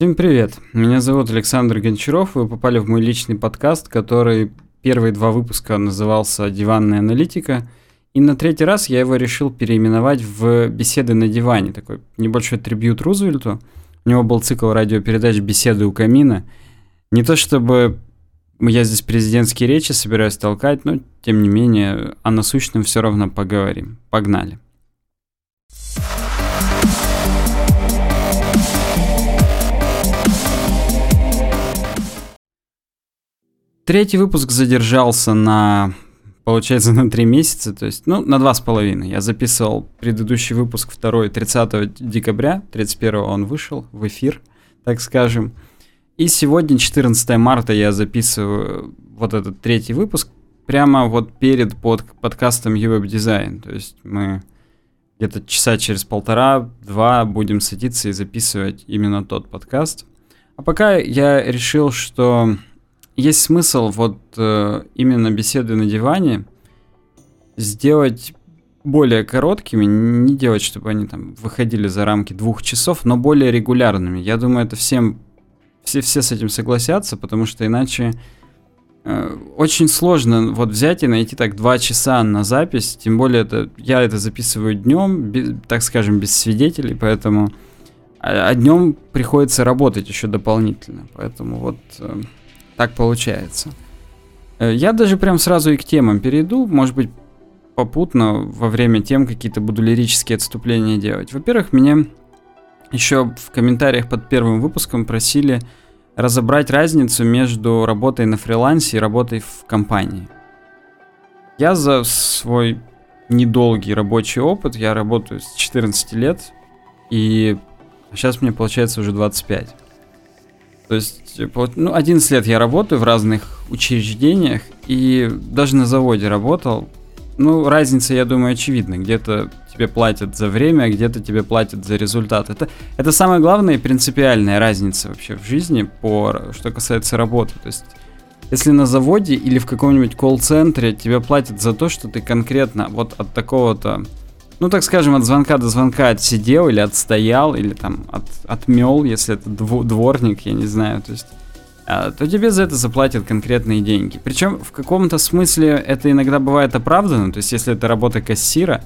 Всем привет! Меня зовут Александр Гончаров. Вы попали в мой личный подкаст, который первые два выпуска назывался «Диванная аналитика». И на третий раз я его решил переименовать в «Беседы на диване». Такой небольшой трибют Рузвельту. У него был цикл радиопередач «Беседы у камина». Не то чтобы я здесь президентские речи собираюсь толкать, но тем не менее о насущном все равно поговорим. Погнали. Третий выпуск задержался на, получается, на три месяца, то есть, ну, на два с половиной. Я записывал предыдущий выпуск второй 30 декабря, 31 он вышел в эфир, так скажем. И сегодня, 14 марта, я записываю вот этот третий выпуск прямо вот перед под, подкастом UWeb Design. То есть мы где-то часа через полтора-два будем садиться и записывать именно тот подкаст. А пока я решил, что есть смысл вот э, именно беседы на диване сделать более короткими, не делать, чтобы они там выходили за рамки двух часов, но более регулярными. Я думаю, это всем все, все с этим согласятся, потому что иначе э, очень сложно вот взять и найти так два часа на запись, тем более это я это записываю днем, без, так скажем, без свидетелей, поэтому а, а днем приходится работать еще дополнительно, поэтому вот э, так получается. Э, я даже прям сразу и к темам перейду, может быть, попутно во время тем какие-то буду лирические отступления делать. Во-первых, меня еще в комментариях под первым выпуском просили разобрать разницу между работой на фрилансе и работой в компании. Я за свой недолгий рабочий опыт, я работаю с 14 лет, и сейчас мне получается уже 25. То есть, ну, 11 лет я работаю в разных учреждениях, и даже на заводе работал. Ну, разница, я думаю, очевидна. Где-то тебе платят за время, а где-то тебе платят за результат. Это, это самая главная и принципиальная разница вообще в жизни, по, что касается работы. То есть, если на заводе или в каком-нибудь колл-центре тебе платят за то, что ты конкретно вот от такого-то ну, так скажем, от звонка до звонка отсидел или отстоял, или там от, отмел, если это дво, дворник, я не знаю, то есть, а, то тебе за это заплатят конкретные деньги. Причем в каком-то смысле это иногда бывает оправдано, то есть, если это работа кассира,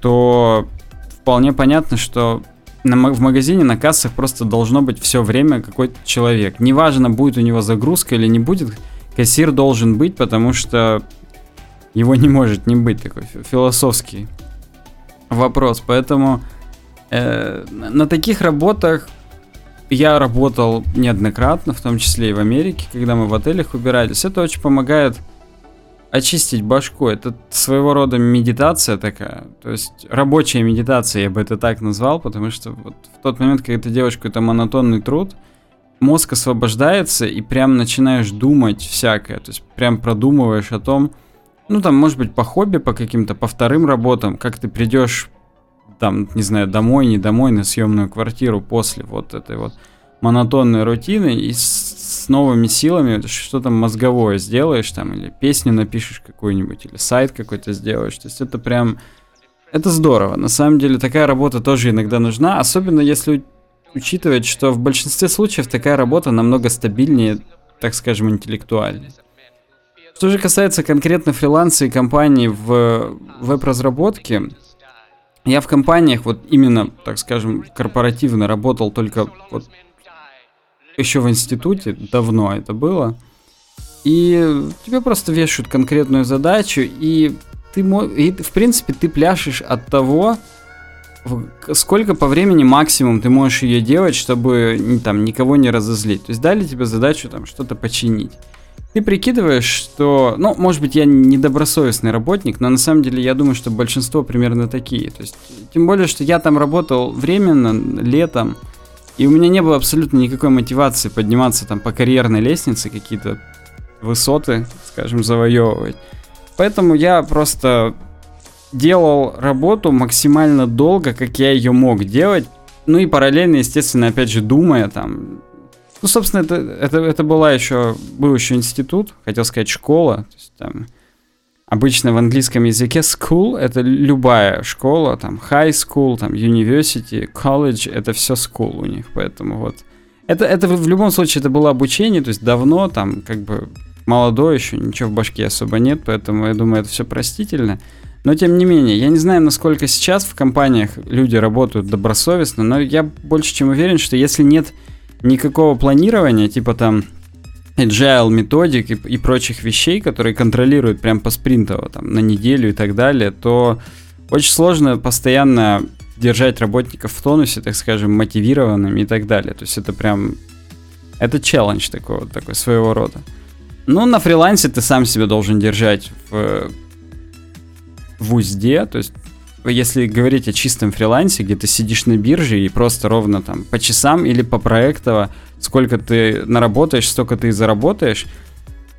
то вполне понятно, что на, в магазине на кассах просто должно быть все время какой-то человек. Неважно, будет у него загрузка или не будет, кассир должен быть, потому что его не может не быть такой философский вопрос. Поэтому э, на таких работах я работал неоднократно, в том числе и в Америке, когда мы в отелях убирались. Это очень помогает очистить башку. Это своего рода медитация такая. То есть рабочая медитация, я бы это так назвал, потому что вот в тот момент, когда ты делаешь какой-то монотонный труд, мозг освобождается и прям начинаешь думать всякое. То есть прям продумываешь о том, ну, там, может быть, по хобби, по каким-то, по вторым работам, как ты придешь, там, не знаю, домой, не домой, на съемную квартиру после вот этой вот монотонной рутины и с, с новыми силами что-то мозговое сделаешь там, или песню напишешь какую-нибудь, или сайт какой-то сделаешь. То есть это прям... Это здорово. На самом деле такая работа тоже иногда нужна, особенно если учитывать, что в большинстве случаев такая работа намного стабильнее, так скажем, интеллектуальнее. Что же касается конкретно фриланса и компаний в веб-разработке, я в компаниях вот именно, так скажем, корпоративно работал только вот еще в институте, давно это было. И тебе просто вешают конкретную задачу, и ты, и, в принципе, ты пляшешь от того, сколько по времени максимум ты можешь ее делать, чтобы там никого не разозлить. То есть дали тебе задачу там что-то починить ты прикидываешь, что, ну, может быть, я недобросовестный работник, но на самом деле я думаю, что большинство примерно такие. То есть, тем более, что я там работал временно, летом, и у меня не было абсолютно никакой мотивации подниматься там по карьерной лестнице, какие-то высоты, скажем, завоевывать. Поэтому я просто делал работу максимально долго, как я ее мог делать. Ну и параллельно, естественно, опять же, думая там, ну, собственно, это, это, это была еще, был еще институт, хотел сказать школа. То есть, там, обычно в английском языке school это любая школа, там high school, там university, college, это все school у них, поэтому вот Это, это в любом случае это было обучение, то есть давно, там, как бы молодой еще, ничего в башке особо нет, поэтому я думаю, это все простительно. Но тем не менее, я не знаю, насколько сейчас в компаниях люди работают добросовестно, но я больше чем уверен, что если нет никакого планирования, типа там agile методик и, и прочих вещей, которые контролируют прям по спринтово, там, на неделю и так далее, то очень сложно постоянно держать работников в тонусе, так скажем, мотивированными и так далее. То есть это прям... Это челлендж такой, такой своего рода. Ну, на фрилансе ты сам себя должен держать в, в узде, то есть если говорить о чистом фрилансе, где ты сидишь на бирже и просто ровно там по часам или по проектово, сколько ты наработаешь, столько ты и заработаешь,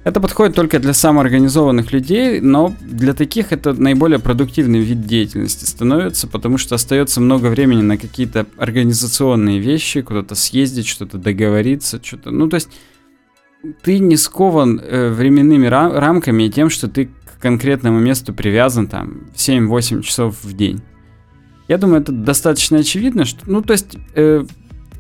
это подходит только для самоорганизованных людей, но для таких это наиболее продуктивный вид деятельности становится, потому что остается много времени на какие-то организационные вещи, куда-то съездить, что-то договориться, что-то. Ну, то есть ты не скован э, временными рам- рамками и тем, что ты к конкретному месту привязан там 7-8 часов в день. Я думаю, это достаточно очевидно, что, ну, то есть э,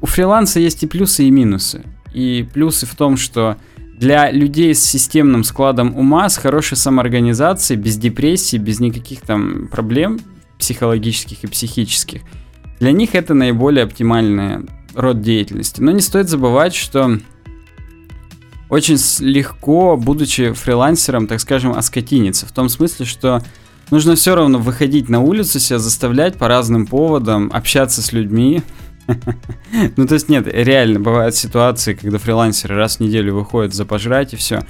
у фриланса есть и плюсы, и минусы. И плюсы в том, что для людей с системным складом ума, с хорошей самоорганизацией, без депрессии, без никаких там проблем психологических и психических, для них это наиболее оптимальный род деятельности. Но не стоит забывать, что очень легко, будучи фрилансером, так скажем, оскотиниться. В том смысле, что нужно все равно выходить на улицу, себя заставлять по разным поводам, общаться с людьми, ну, то есть, нет, реально бывают ситуации, когда фрилансеры раз в неделю выходят за пожрать и все.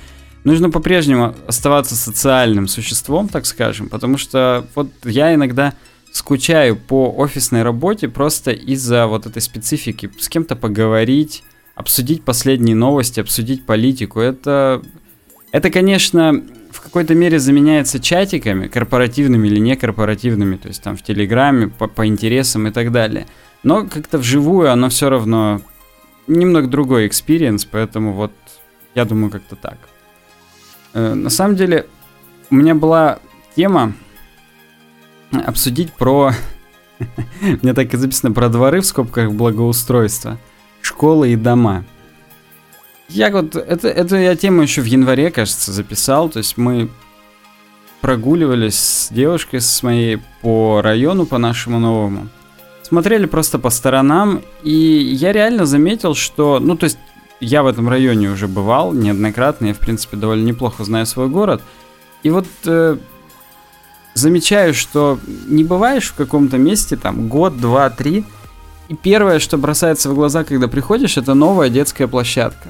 Нужно по-прежнему оставаться социальным существом, так скажем, потому что вот я иногда скучаю по офисной работе просто из-за вот этой специфики. С кем-то поговорить, обсудить последние новости, обсудить политику. Это, это конечно, в какой-то мере заменяется чатиками, корпоративными или некорпоративными, то есть там в Телеграме, по, по интересам и так далее. Но как-то вживую оно все равно немного другой experience, поэтому вот я думаю как-то так. Э, на самом деле у меня была тема обсудить про... Мне так и записано про дворы в скобках благоустройства, школы и дома. Я вот, это, это я тему еще в январе, кажется, записал, то есть мы прогуливались с девушкой с моей по району, по нашему новому. Смотрели просто по сторонам, и я реально заметил, что, ну, то есть, я в этом районе уже бывал неоднократно, я, в принципе, довольно неплохо знаю свой город, и вот э, замечаю, что не бываешь в каком-то месте, там, год, два, три, и первое, что бросается в глаза, когда приходишь, это новая детская площадка.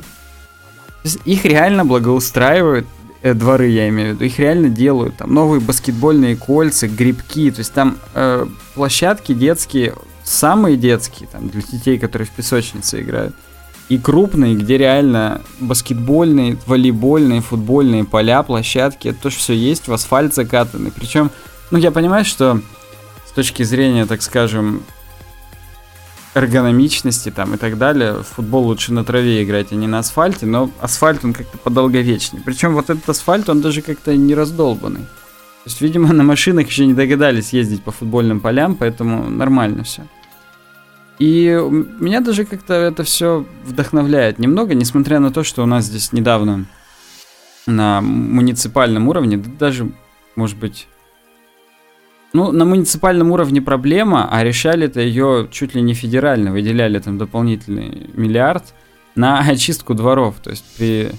их реально благоустраивают, э, дворы я имею в виду, их реально делают, там новые баскетбольные кольца, грибки, то есть там э, площадки детские самые детские, там, для детей, которые в песочнице играют, и крупные, где реально баскетбольные, волейбольные, футбольные поля, площадки, это тоже все есть, в асфальт закатаны. Причем, ну, я понимаю, что с точки зрения, так скажем, эргономичности там и так далее, в футбол лучше на траве играть, а не на асфальте, но асфальт он как-то подолговечнее. Причем вот этот асфальт, он даже как-то не раздолбанный. То есть, видимо, на машинах еще не догадались ездить по футбольным полям, поэтому нормально все. И меня даже как-то это все вдохновляет немного, несмотря на то, что у нас здесь недавно на муниципальном уровне, да даже, может быть, ну, на муниципальном уровне проблема, а решали это ее чуть ли не федерально, выделяли там дополнительный миллиард на очистку дворов. То есть при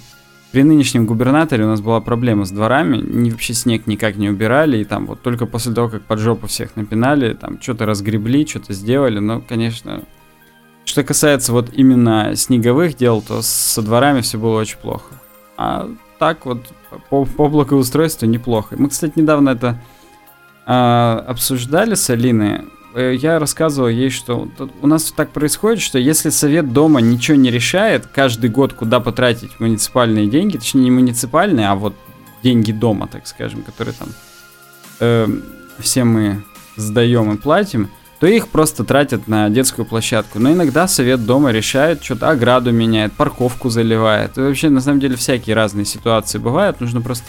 при нынешнем губернаторе у нас была проблема с дворами, ни, вообще снег никак не убирали, и там вот только после того, как под жопу всех напинали, там что-то разгребли, что-то сделали, но, конечно, что касается вот именно снеговых дел, то со дворами все было очень плохо. А так вот по, по благоустройству неплохо. Мы, кстати, недавно это а, обсуждали с Алиной. Э, я рассказывал ей, что у нас так происходит, что если совет дома ничего не решает, каждый год куда потратить муниципальные деньги, точнее не муниципальные, а вот деньги дома, так скажем, которые там э, все мы сдаем и платим, то их просто тратят на детскую площадку. Но иногда совет дома решает, что-то ограду меняет, парковку заливает. И вообще, на самом деле, всякие разные ситуации бывают. Нужно просто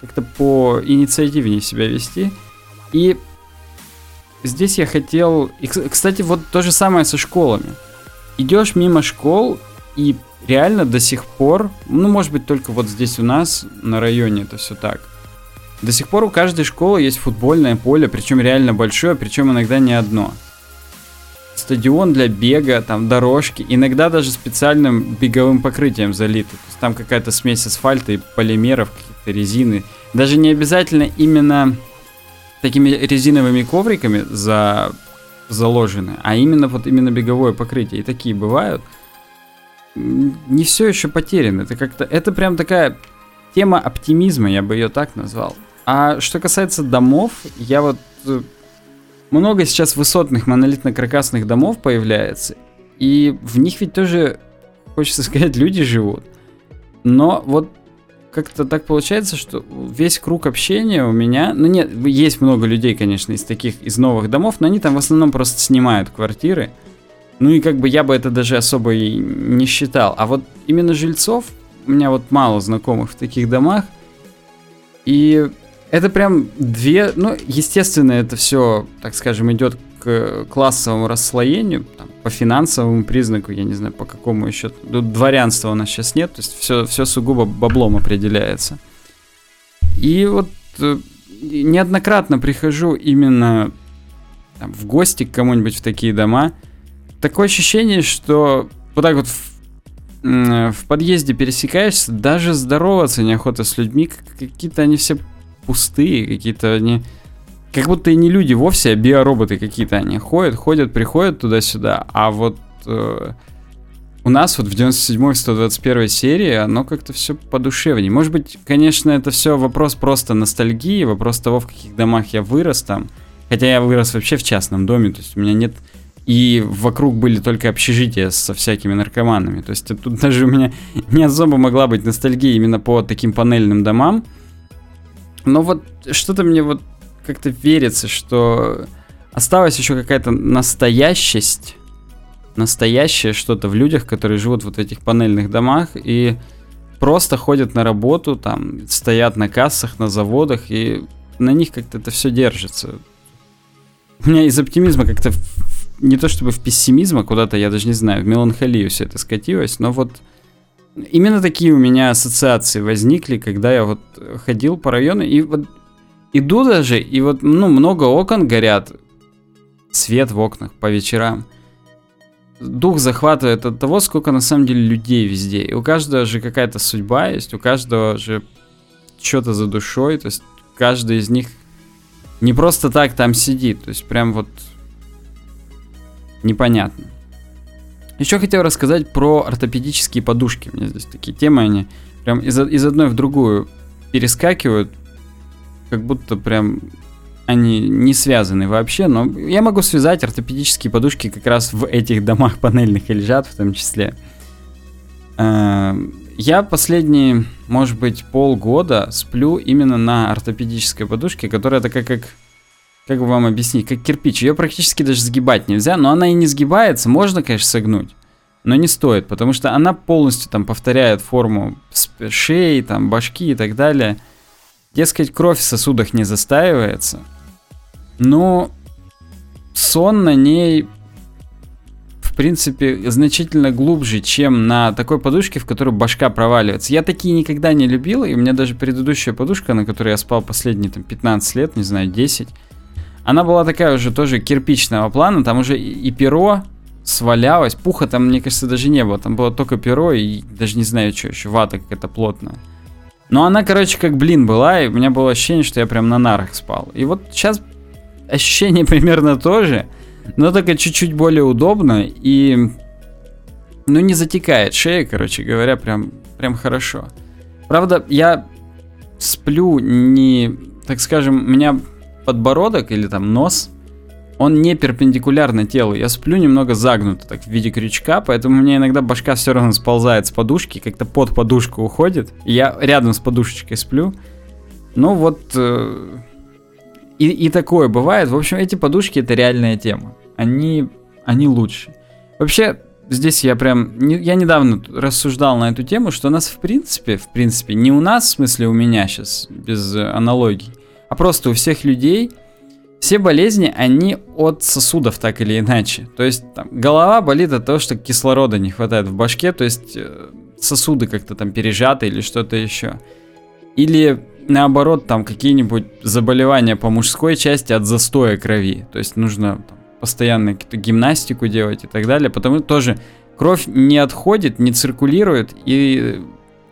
как-то по инициативнее себя вести. И здесь я хотел... И, кстати, вот то же самое со школами. идешь мимо школ, и реально до сих пор, ну, может быть, только вот здесь у нас на районе это все так. До сих пор у каждой школы есть футбольное поле, причем реально большое, причем иногда не одно. Стадион для бега, там дорожки, иногда даже специальным беговым покрытием залиты. То есть там какая-то смесь асфальта и полимеров, какие-то резины. Даже не обязательно именно такими резиновыми ковриками за заложены, а именно вот именно беговое покрытие. И такие бывают. Не все еще потеряно. Это как-то. Это прям такая тема оптимизма, я бы ее так назвал. А что касается домов, я вот э, много сейчас высотных монолитно-каркасных домов появляется, и в них ведь тоже, хочется сказать, люди живут. Но вот как-то так получается, что весь круг общения у меня, ну нет, есть много людей, конечно, из таких, из новых домов, но они там в основном просто снимают квартиры. Ну и как бы я бы это даже особо и не считал. А вот именно жильцов, у меня вот мало знакомых в таких домах, и это прям две, ну, естественно, это все, так скажем, идет к классовому расслоению, там, по финансовому признаку, я не знаю, по какому еще. Дворянства у нас сейчас нет, то есть все, все сугубо баблом определяется. И вот э, неоднократно прихожу именно там, в гости к кому-нибудь в такие дома. Такое ощущение, что вот так вот в, в подъезде пересекаешься, даже здороваться неохота с людьми, какие-то они все пустые, какие-то они... Как будто и не люди вовсе, а биороботы какие-то они ходят, ходят, приходят туда-сюда, а вот э, у нас вот в 97-й, 121 серии оно как-то все подушевнее. Может быть, конечно, это все вопрос просто ностальгии, вопрос того, в каких домах я вырос там. Хотя я вырос вообще в частном доме, то есть у меня нет... И вокруг были только общежития со всякими наркоманами. То есть тут даже у меня не особо могла быть ностальгия именно по таким панельным домам. Но вот что-то мне вот как-то верится, что осталась еще какая-то настоящесть, настоящее что-то в людях, которые живут вот в этих панельных домах и просто ходят на работу, там стоят на кассах, на заводах, и на них как-то это все держится. У меня из оптимизма как-то не то чтобы в пессимизм, а куда-то, я даже не знаю, в меланхолию все это скатилось, но вот Именно такие у меня ассоциации возникли, когда я вот ходил по району, и вот иду даже, и вот, ну, много окон горят, свет в окнах по вечерам. Дух захватывает от того, сколько на самом деле людей везде. И у каждого же какая-то судьба есть, у каждого же что-то за душой, то есть каждый из них не просто так там сидит, то есть прям вот непонятно. Еще хотел рассказать про ортопедические подушки. У меня здесь такие темы, они прям из, из одной в другую перескакивают, как будто прям они не связаны вообще, но я могу связать ортопедические подушки как раз в этих домах панельных и лежат в том числе. Э, я последние, может быть, полгода сплю именно на ортопедической подушке, которая такая как как бы вам объяснить, как кирпич. Ее практически даже сгибать нельзя, но она и не сгибается. Можно, конечно, согнуть, но не стоит, потому что она полностью там повторяет форму шеи, там, башки и так далее. Дескать, кровь в сосудах не застаивается. Но сон на ней, в принципе, значительно глубже, чем на такой подушке, в которой башка проваливается. Я такие никогда не любил, и у меня даже предыдущая подушка, на которой я спал последние там 15 лет, не знаю, 10, она была такая уже тоже кирпичного плана, там уже и перо свалялось, пуха там, мне кажется, даже не было, там было только перо и даже не знаю, что еще, вата какая-то плотная. Но она, короче, как блин была, и у меня было ощущение, что я прям на нарах спал. И вот сейчас ощущение примерно то же, но только чуть-чуть более удобно и... Ну, не затекает шея, короче говоря, прям, прям хорошо. Правда, я сплю не, так скажем, меня подбородок или там нос, он не перпендикулярно телу. Я сплю немного загнуто, так в виде крючка, поэтому у меня иногда башка все равно сползает с подушки, как-то под подушку уходит. И я рядом с подушечкой сплю. Ну вот... Э, и, и такое бывает. В общем, эти подушки это реальная тема. Они, они лучше. Вообще, здесь я прям... Я недавно рассуждал на эту тему, что у нас в принципе, в принципе, не у нас, в смысле у меня сейчас, без аналогий, а просто у всех людей все болезни, они от сосудов так или иначе. То есть там, голова болит от того, что кислорода не хватает в башке, то есть э, сосуды как-то там пережаты или что-то еще. Или наоборот, там какие-нибудь заболевания по мужской части от застоя крови. То есть нужно там, постоянно гимнастику делать и так далее. Потому тоже кровь не отходит, не циркулирует, и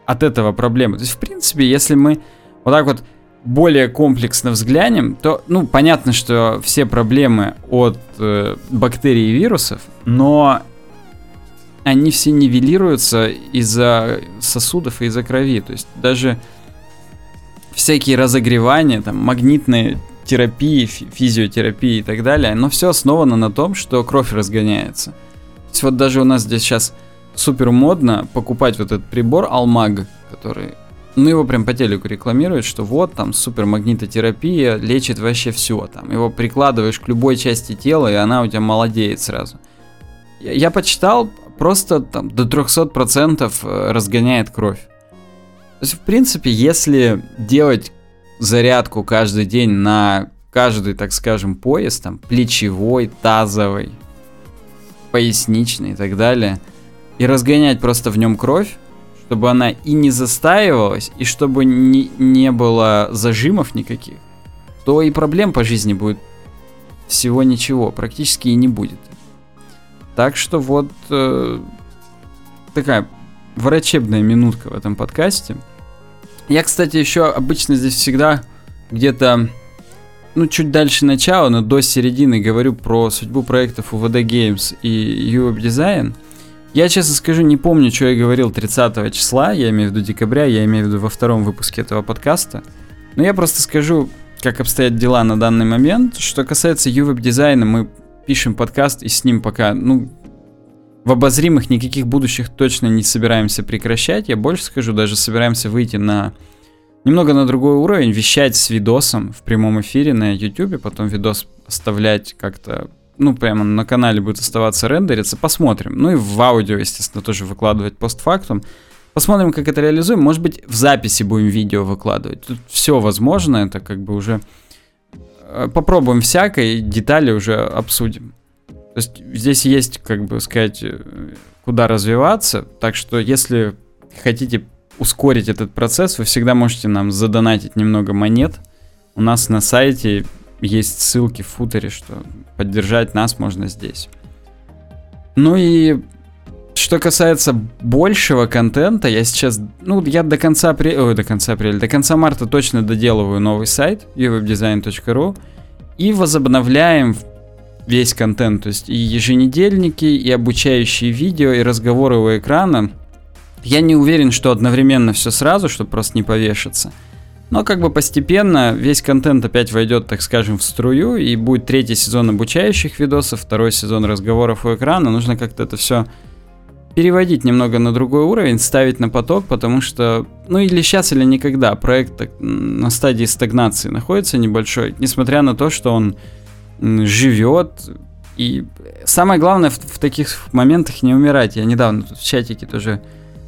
от этого проблемы. То есть, в принципе, если мы вот так вот более комплексно взглянем, то, ну, понятно, что все проблемы от э, бактерий и вирусов, но они все нивелируются из-за сосудов и из-за крови. То есть даже всякие разогревания, там, магнитные терапии, физиотерапии и так далее, но все основано на том, что кровь разгоняется. То есть вот даже у нас здесь сейчас супер модно покупать вот этот прибор Алмаг, который, ну его прям по телеку рекламируют, что вот там супер магнитотерапия лечит вообще все, там его прикладываешь к любой части тела и она у тебя молодеет сразу. Я, я почитал, просто там до 300% э, разгоняет кровь. То есть, в принципе, если делать зарядку каждый день на каждый, так скажем, пояс, там, плечевой, тазовый, поясничный и так далее, и разгонять просто в нем кровь, чтобы она и не застаивалась, и чтобы не, не было зажимов никаких, то и проблем по жизни будет всего ничего, практически и не будет. Так что вот э, такая врачебная минутка в этом подкасте. Я, кстати, еще обычно здесь всегда где-то, ну, чуть дальше начала, но до середины говорю про судьбу проектов УВД Games и UWeb Design. Я, честно скажу, не помню, что я говорил 30 числа, я имею в виду декабря, я имею в виду во втором выпуске этого подкаста. Но я просто скажу, как обстоят дела на данный момент. Что касается UWeb дизайна, мы пишем подкаст и с ним пока, ну, в обозримых никаких будущих точно не собираемся прекращать. Я больше скажу, даже собираемся выйти на немного на другой уровень, вещать с видосом в прямом эфире на YouTube, потом видос оставлять как-то, ну, прямо на канале будет оставаться рендериться, посмотрим. Ну и в аудио, естественно, тоже выкладывать постфактум. Посмотрим, как это реализуем. Может быть, в записи будем видео выкладывать. Тут все возможно, это как бы уже... Э, попробуем всякое, детали уже обсудим. То есть здесь есть, как бы сказать, э, куда развиваться. Так что если хотите ускорить этот процесс, вы всегда можете нам задонатить немного монет. У нас на сайте есть ссылки в футере, что поддержать нас можно здесь. Ну и что касается большего контента, я сейчас, ну, я до конца апреля, ой, до конца апреля, до конца марта точно доделываю новый сайт uwebdesign.ru и возобновляем весь контент, то есть и еженедельники, и обучающие видео, и разговоры у экрана. Я не уверен, что одновременно все сразу, чтобы просто не повешаться. Но как бы постепенно весь контент опять войдет, так скажем, в струю, и будет третий сезон обучающих видосов, второй сезон разговоров у экрана. Нужно как-то это все переводить немного на другой уровень, ставить на поток, потому что, ну или сейчас, или никогда, проект на стадии стагнации находится небольшой, несмотря на то, что он живет. И самое главное в, в таких моментах не умирать. Я недавно тут в чатике тоже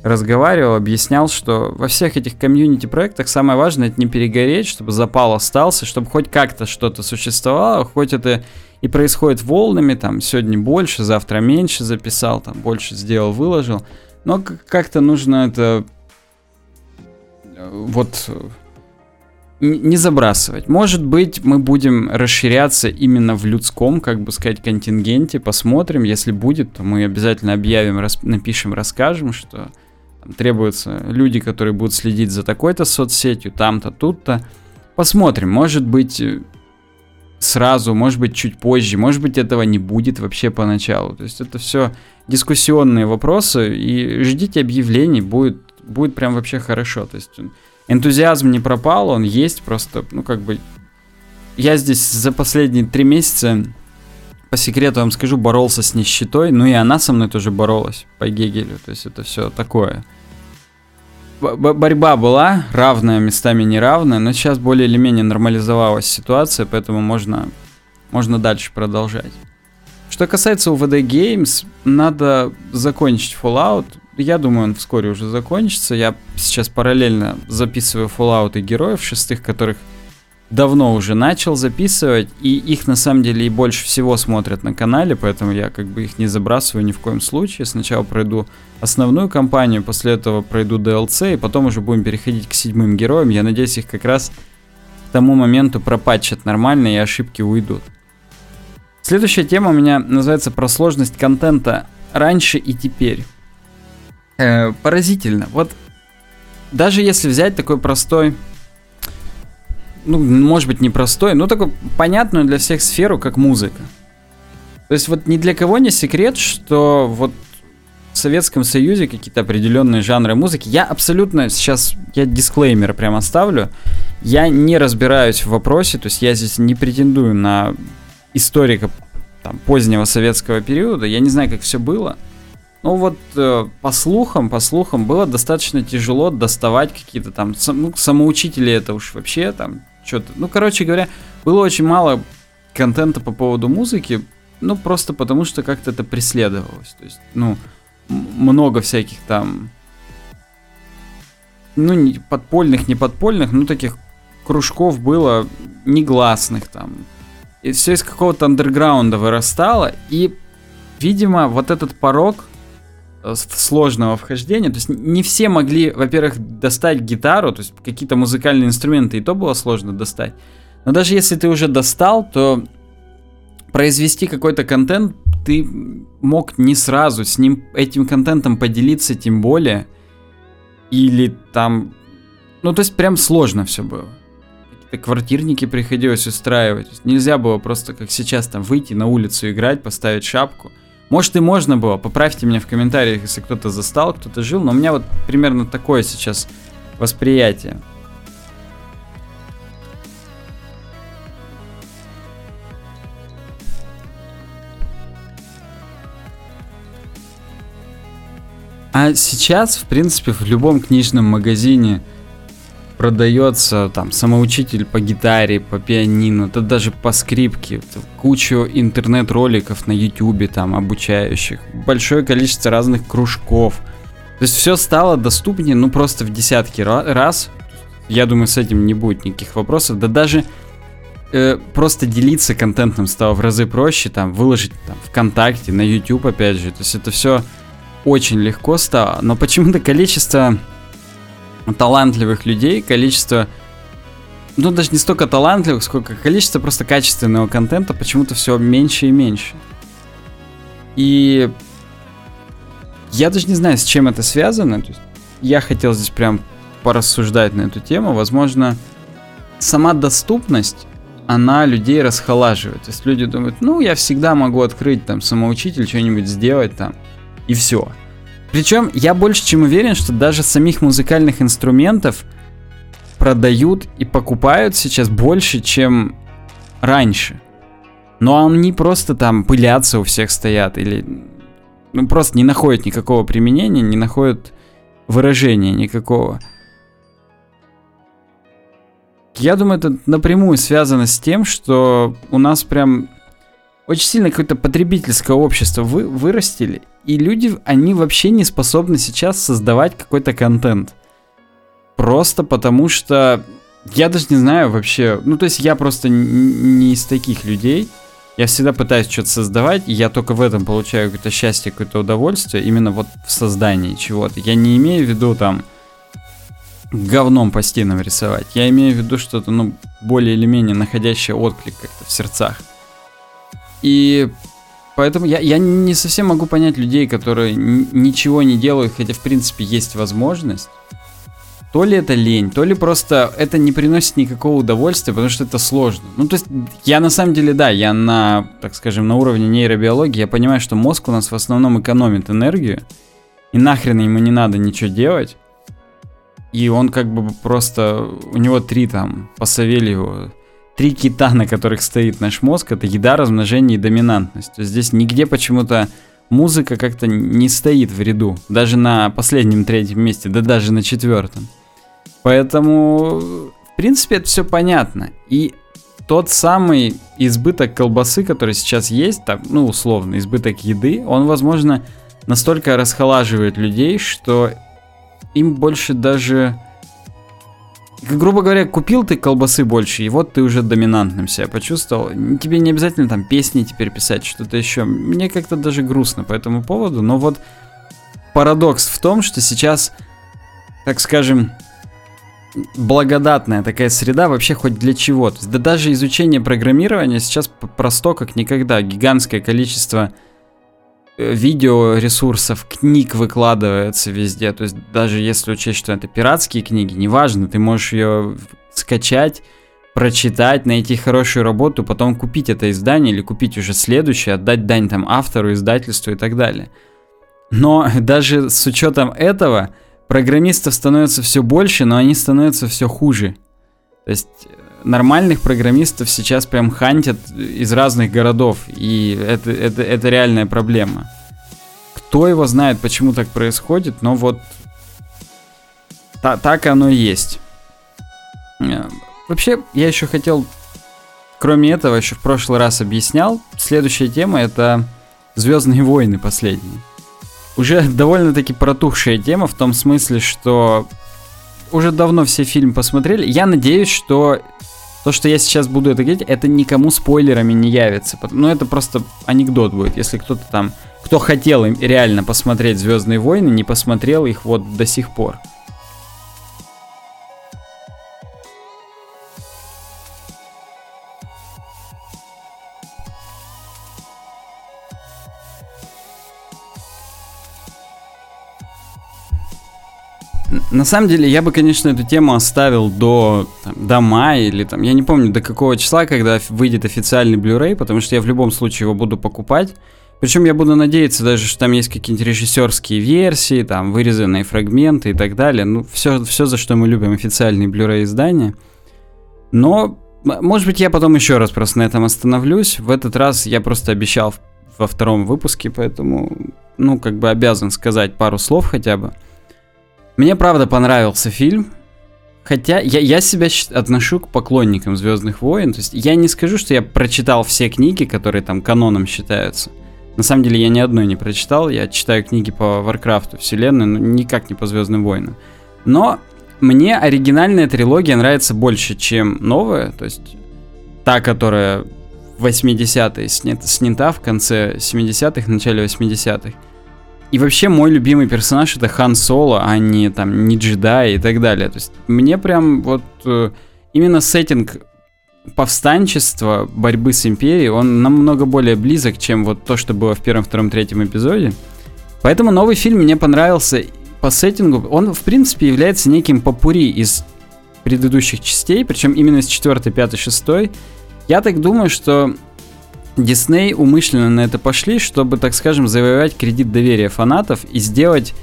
разговаривал, объяснял, что во всех этих комьюнити проектах самое важное это не перегореть, чтобы запал остался, чтобы хоть как-то что-то существовало, хоть это и происходит волнами, там сегодня больше, завтра меньше записал, там больше сделал, выложил, но как-то нужно это э, вот не забрасывать. Может быть, мы будем расширяться именно в людском, как бы сказать, контингенте. Посмотрим, если будет, то мы обязательно объявим, рас, напишем, расскажем, что требуются люди, которые будут следить за такой-то соцсетью, там-то, тут-то. Посмотрим, может быть, э, сразу, может быть, чуть позже, может быть, этого не будет вообще поначалу. То есть это все дискуссионные вопросы, и ждите объявлений, будет, будет прям вообще хорошо. То есть энтузиазм не пропал, он есть, просто, ну, как бы... Я здесь за последние три месяца, по секрету вам скажу, боролся с нищетой, ну и она со мной тоже боролась по Гегелю, то есть это все такое. Борьба была, равная, местами неравная, но сейчас более или менее нормализовалась ситуация, поэтому можно, можно дальше продолжать. Что касается UVD Games, надо закончить Fallout, я думаю, он вскоре уже закончится. Я сейчас параллельно записываю Fallout и героев шестых, которых давно уже начал записывать, и их на самом деле и больше всего смотрят на канале, поэтому я как бы их не забрасываю ни в коем случае. Сначала пройду основную кампанию, после этого пройду DLC, и потом уже будем переходить к седьмым героям. Я надеюсь, их как раз к тому моменту пропатчат нормально, и ошибки уйдут. Следующая тема у меня называется про сложность контента раньше и теперь. Э, поразительно. Вот даже если взять такой простой ну, может быть, непростой, но такой понятную для всех сферу, как музыка. То есть вот ни для кого не секрет, что вот в Советском Союзе какие-то определенные жанры музыки. Я абсолютно сейчас, я дисклеймер прямо ставлю. Я не разбираюсь в вопросе, то есть я здесь не претендую на историка там, позднего советского периода. Я не знаю, как все было. Ну вот э, по слухам, по слухам было достаточно тяжело доставать какие-то там, сам, ну самоучители это уж вообще там что-то. Ну, короче говоря, было очень мало контента по поводу музыки, ну, просто потому что как-то это преследовалось. То есть, ну, много всяких там, ну, не, подпольных, не подпольных, ну, таких кружков было негласных там. И все из какого-то андерграунда вырастало, и, видимо, вот этот порог сложного вхождения. То есть не все могли, во-первых, достать гитару, то есть какие-то музыкальные инструменты, и то было сложно достать. Но даже если ты уже достал, то произвести какой-то контент ты мог не сразу с ним, этим контентом поделиться, тем более. Или там... Ну, то есть прям сложно все было. Какие-то квартирники приходилось устраивать. Нельзя было просто, как сейчас, там выйти на улицу играть, поставить шапку – может и можно было, поправьте меня в комментариях, если кто-то застал, кто-то жил, но у меня вот примерно такое сейчас восприятие. А сейчас, в принципе, в любом книжном магазине продается там самоучитель по гитаре, по пианино, да даже по скрипке, кучу интернет-роликов на ютюбе там обучающих, большое количество разных кружков. То есть все стало доступнее, ну просто в десятки раз. Я думаю, с этим не будет никаких вопросов. Да даже э, просто делиться контентом стало в разы проще, там выложить там ВКонтакте, на YouTube опять же. То есть это все очень легко стало, но почему-то количество талантливых людей, количество, ну даже не столько талантливых, сколько количество просто качественного контента почему-то все меньше и меньше. И я даже не знаю, с чем это связано. То есть я хотел здесь прям порассуждать на эту тему. Возможно, сама доступность, она людей расхолаживает. То есть люди думают, ну, я всегда могу открыть там самоучитель, что-нибудь сделать там, и все. Причем я больше чем уверен, что даже самих музыкальных инструментов продают и покупают сейчас больше, чем раньше. Но они просто там пылятся у всех стоят или ну, просто не находят никакого применения, не находят выражения никакого. Я думаю, это напрямую связано с тем, что у нас прям очень сильно какое-то потребительское общество вы, вырастили, и люди, они вообще не способны сейчас создавать какой-то контент. Просто потому что я даже не знаю вообще, ну то есть я просто не из таких людей. Я всегда пытаюсь что-то создавать, и я только в этом получаю какое-то счастье, какое-то удовольствие, именно вот в создании чего-то. Я не имею в виду там говном по стенам рисовать. Я имею в виду что-то, ну, более или менее находящее отклик как-то в сердцах. И поэтому я, я не совсем могу понять людей, которые ничего не делают, хотя в принципе есть возможность. То ли это лень, то ли просто это не приносит никакого удовольствия, потому что это сложно. Ну, то есть, я на самом деле, да, я на, так скажем, на уровне нейробиологии, я понимаю, что мозг у нас в основном экономит энергию, и нахрен ему не надо ничего делать. И он как бы просто, у него три там, по Савельеву, три кита, на которых стоит наш мозг, это еда, размножение и доминантность. То есть здесь нигде почему-то музыка как-то не стоит в ряду. Даже на последнем третьем месте, да даже на четвертом. Поэтому, в принципе, это все понятно. И тот самый избыток колбасы, который сейчас есть, так, ну, условно, избыток еды, он, возможно, настолько расхолаживает людей, что им больше даже грубо говоря, купил ты колбасы больше, и вот ты уже доминантным себя почувствовал. Тебе не обязательно там песни теперь писать, что-то еще. Мне как-то даже грустно по этому поводу, но вот парадокс в том, что сейчас, так скажем, благодатная такая среда вообще хоть для чего. То да даже изучение программирования сейчас просто как никогда. Гигантское количество видеоресурсов, книг выкладывается везде. То есть даже если учесть, что это пиратские книги, неважно, ты можешь ее скачать, прочитать, найти хорошую работу, потом купить это издание или купить уже следующее, отдать дань там автору, издательству и так далее. Но даже с учетом этого, программистов становится все больше, но они становятся все хуже. То есть э, нормальных программистов сейчас прям хантят из разных городов, и это, это, это реальная проблема. Кто его знает, почему так происходит, но вот та, так оно и есть. Э, вообще, я еще хотел, кроме этого, еще в прошлый раз объяснял, следующая тема это Звездные войны последние уже довольно-таки протухшая тема в том смысле, что уже давно все фильмы посмотрели. Я надеюсь, что то, что я сейчас буду это говорить, это никому спойлерами не явится. Ну, это просто анекдот будет, если кто-то там, кто хотел реально посмотреть Звездные войны, не посмотрел их вот до сих пор. На самом деле, я бы, конечно, эту тему оставил до, там, до мая или там, я не помню до какого числа, когда выйдет официальный Blu-ray, потому что я в любом случае его буду покупать. Причем я буду надеяться даже, что там есть какие-нибудь режиссерские версии, там вырезанные фрагменты и так далее. Ну, все, все за что мы любим официальные Blu-ray издания. Но, может быть, я потом еще раз просто на этом остановлюсь. В этот раз я просто обещал во втором выпуске, поэтому, ну, как бы обязан сказать пару слов хотя бы. Мне правда понравился фильм. Хотя я, я себя отношу к поклонникам Звездных войн. То есть я не скажу, что я прочитал все книги, которые там каноном считаются. На самом деле я ни одной не прочитал. Я читаю книги по Варкрафту, вселенной, но никак не по Звездным войнам. Но мне оригинальная трилогия нравится больше, чем новая. То есть та, которая в 80-е снята, снята в конце 70-х, начале 80-х. И вообще мой любимый персонаж это Хан Соло, а не там не джедай и так далее. То есть мне прям вот э, именно сеттинг повстанчества, борьбы с империей, он намного более близок, чем вот то, что было в первом, втором, третьем эпизоде. Поэтому новый фильм мне понравился по сеттингу. Он, в принципе, является неким попури из предыдущих частей, причем именно с 4, 5, 6. Я так думаю, что Дисней умышленно на это пошли, чтобы, так скажем, завоевать кредит доверия фанатов и сделать,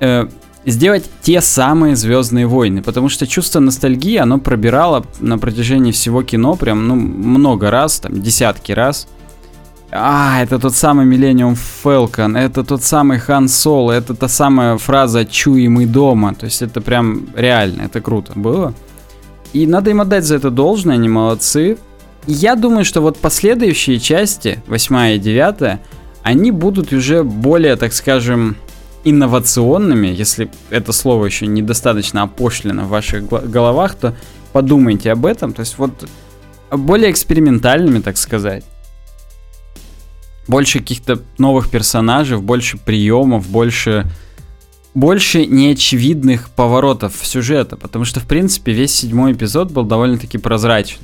э, сделать те самые Звездные войны. Потому что чувство ностальгии, оно пробирало на протяжении всего кино прям, ну, много раз, там, десятки раз. А, это тот самый Millennium Falcon, это тот самый Хан Соло, это та самая фраза «Чуй мы дома». То есть это прям реально, это круто было. И надо им отдать за это должное, они молодцы. Я думаю, что вот последующие части, 8 и 9, они будут уже более, так скажем, инновационными, если это слово еще недостаточно опошлено в ваших головах, то подумайте об этом. То есть вот более экспериментальными, так сказать. Больше каких-то новых персонажей, больше приемов, больше больше неочевидных поворотов сюжета, потому что, в принципе, весь седьмой эпизод был довольно-таки прозрачен.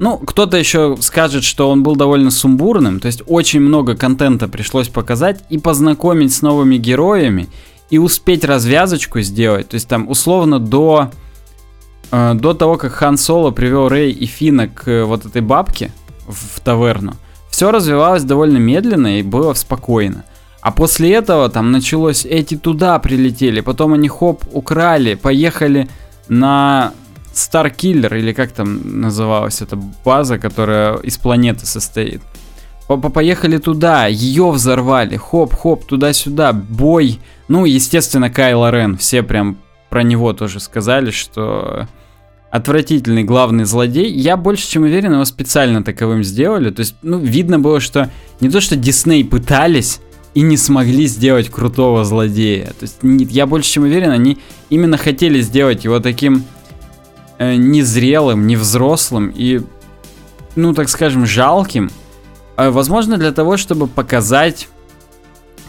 Ну, кто-то еще скажет, что он был довольно сумбурным, то есть очень много контента пришлось показать и познакомить с новыми героями, и успеть развязочку сделать. То есть там условно до, э, до того, как Хан Соло привел Рэй и Фина к э, вот этой бабке в, в таверну, все развивалось довольно медленно и было спокойно. А после этого там началось, эти туда прилетели, потом они хоп, украли, поехали на Starkiller, или как там называлась эта база, которая из планеты состоит. Поехали туда, ее взорвали, хоп-хоп, туда-сюда, бой. Ну, естественно, Кайло Рен, все прям про него тоже сказали, что отвратительный главный злодей. Я больше чем уверен, его специально таковым сделали. То есть, ну, видно было, что не то, что Дисней пытались и не смогли сделать крутого злодея. То есть, я больше чем уверен, они именно хотели сделать его таким э, незрелым, невзрослым и, ну, так скажем, жалким. Э, возможно, для того, чтобы показать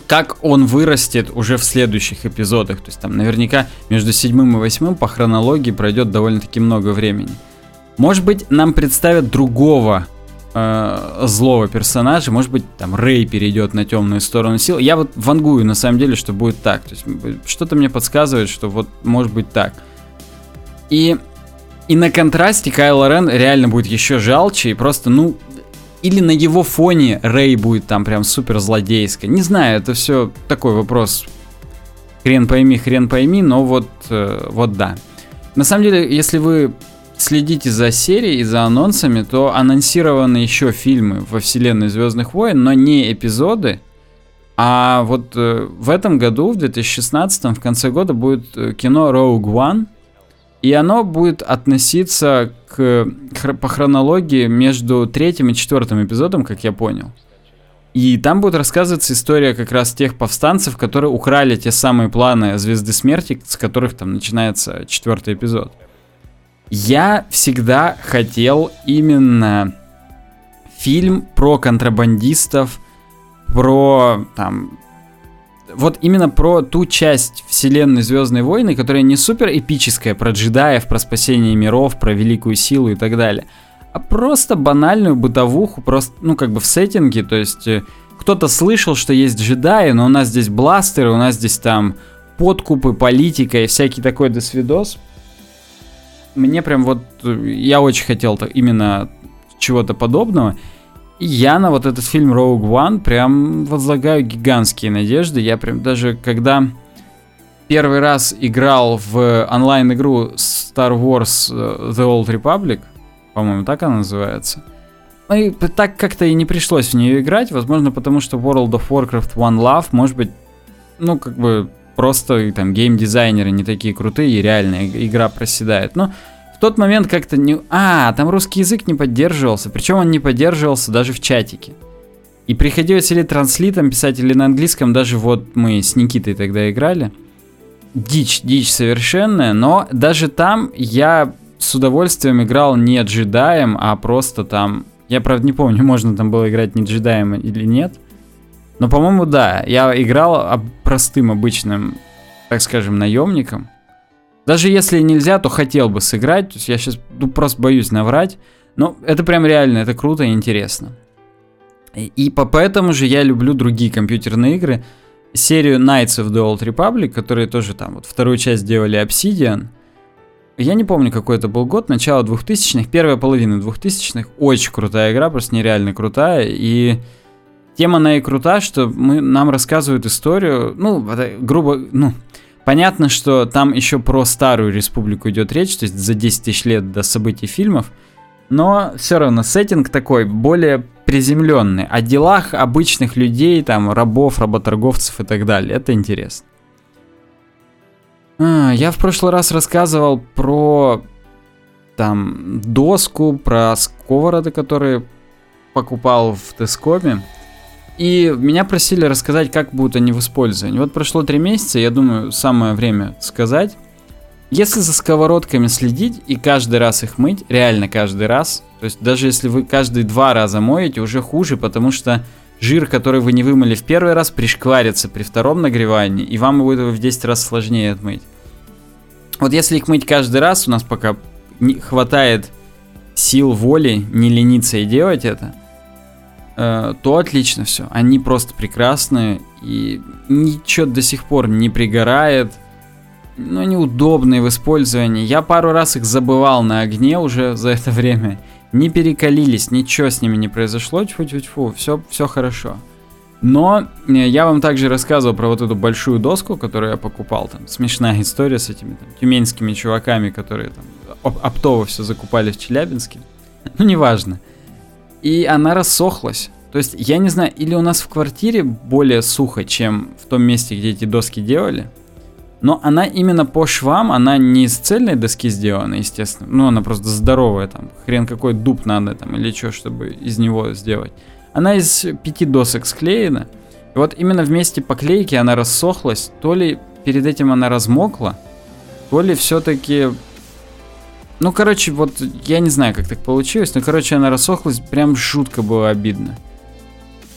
как он вырастет уже в следующих эпизодах. То есть там наверняка между седьмым и восьмым по хронологии пройдет довольно-таки много времени. Может быть, нам представят другого э, злого персонажа, может быть, там Рэй перейдет на темную сторону сил. Я вот вангую на самом деле, что будет так. То есть что-то мне подсказывает, что вот может быть так. И и на контрасте Кайло Рен реально будет еще жалче и просто, ну, или на его фоне Рэй будет там прям супер злодейская. Не знаю, это все такой вопрос. Хрен пойми, хрен пойми, но вот, э, вот да. На самом деле, если вы следите за серией и за анонсами, то анонсированы еще фильмы во вселенной Звездных войн, но не эпизоды. А вот э, в этом году, в 2016, в конце года будет э, кино Rogue One – и оно будет относиться к, по хронологии между третьим и четвертым эпизодом, как я понял. И там будет рассказываться история как раз тех повстанцев, которые украли те самые планы Звезды Смерти, с которых там начинается четвертый эпизод. Я всегда хотел именно фильм про контрабандистов, про там вот именно про ту часть вселенной Звездные войны, которая не супер эпическая, про джедаев, про спасение миров, про великую силу и так далее, а просто банальную бытовуху, просто, ну, как бы в сеттинге, то есть э, кто-то слышал, что есть джедаи, но у нас здесь бластеры, у нас здесь там подкупы, политика и всякий такой досвидос. Мне прям вот, э, я очень хотел именно чего-то подобного я на вот этот фильм Rogue One прям возлагаю гигантские надежды. Я прям даже когда первый раз играл в онлайн-игру Star Wars э, The Old Republic, по-моему, так она называется, ну и так как-то и не пришлось в нее играть, возможно, потому что World of Warcraft One Love, может быть, ну, как бы просто там геймдизайнеры не такие крутые, и реально игра проседает. Но тот момент как-то не... А, там русский язык не поддерживался. Причем он не поддерживался даже в чатике. И приходилось или транслитом писать, или на английском. Даже вот мы с Никитой тогда играли. Дичь, дичь совершенная. Но даже там я с удовольствием играл не джедаем, а просто там... Я, правда, не помню, можно там было играть не джедаем или нет. Но, по-моему, да. Я играл простым, обычным, так скажем, наемником. Даже если нельзя, то хотел бы сыграть. То есть я сейчас ну, просто боюсь наврать. Но это прям реально, это круто и интересно. И, и по, поэтому же я люблю другие компьютерные игры. Серию Knights of the Old Republic, которые тоже там, вот вторую часть делали Obsidian. Я не помню, какой это был год, начало 2000-х, первая половина 2000-х. Очень крутая игра, просто нереально крутая. И тема на и крута, что мы, нам рассказывают историю, ну, грубо, ну, Понятно, что там еще про старую республику идет речь, то есть за 10 тысяч лет до событий фильмов, но все равно сеттинг такой более приземленный. О делах обычных людей, там, рабов, работорговцев и так далее. Это интересно. А, я в прошлый раз рассказывал про там доску, про сковороды, которые покупал в Тескоме. И меня просили рассказать, как будут они в использовании. Вот прошло три месяца, я думаю, самое время сказать. Если за сковородками следить и каждый раз их мыть, реально каждый раз, то есть даже если вы каждые два раза моете, уже хуже, потому что жир, который вы не вымыли в первый раз, пришкварится при втором нагревании, и вам будет в 10 раз сложнее отмыть. Вот если их мыть каждый раз, у нас пока не хватает сил воли не лениться и делать это, то отлично все. Они просто прекрасные и ничего до сих пор не пригорает. Но они удобные в использовании. Я пару раз их забывал на огне уже за это время. Не перекалились, ничего с ними не произошло. Тьфу-тьфу-тьфу, все, все хорошо. Но э, я вам также рассказывал про вот эту большую доску, которую я покупал. Там смешная история с этими там, тюменскими чуваками, которые там оптово все закупали в Челябинске. Ну, неважно и она рассохлась. То есть, я не знаю, или у нас в квартире более сухо, чем в том месте, где эти доски делали. Но она именно по швам, она не из цельной доски сделана, естественно. Ну, она просто здоровая, там, хрен какой дуб надо там, или что, чтобы из него сделать. Она из пяти досок склеена. И вот именно в месте поклейки она рассохлась, то ли перед этим она размокла, то ли все-таки Ну, короче, вот я не знаю, как так получилось, но, короче, она рассохлась, прям жутко было обидно.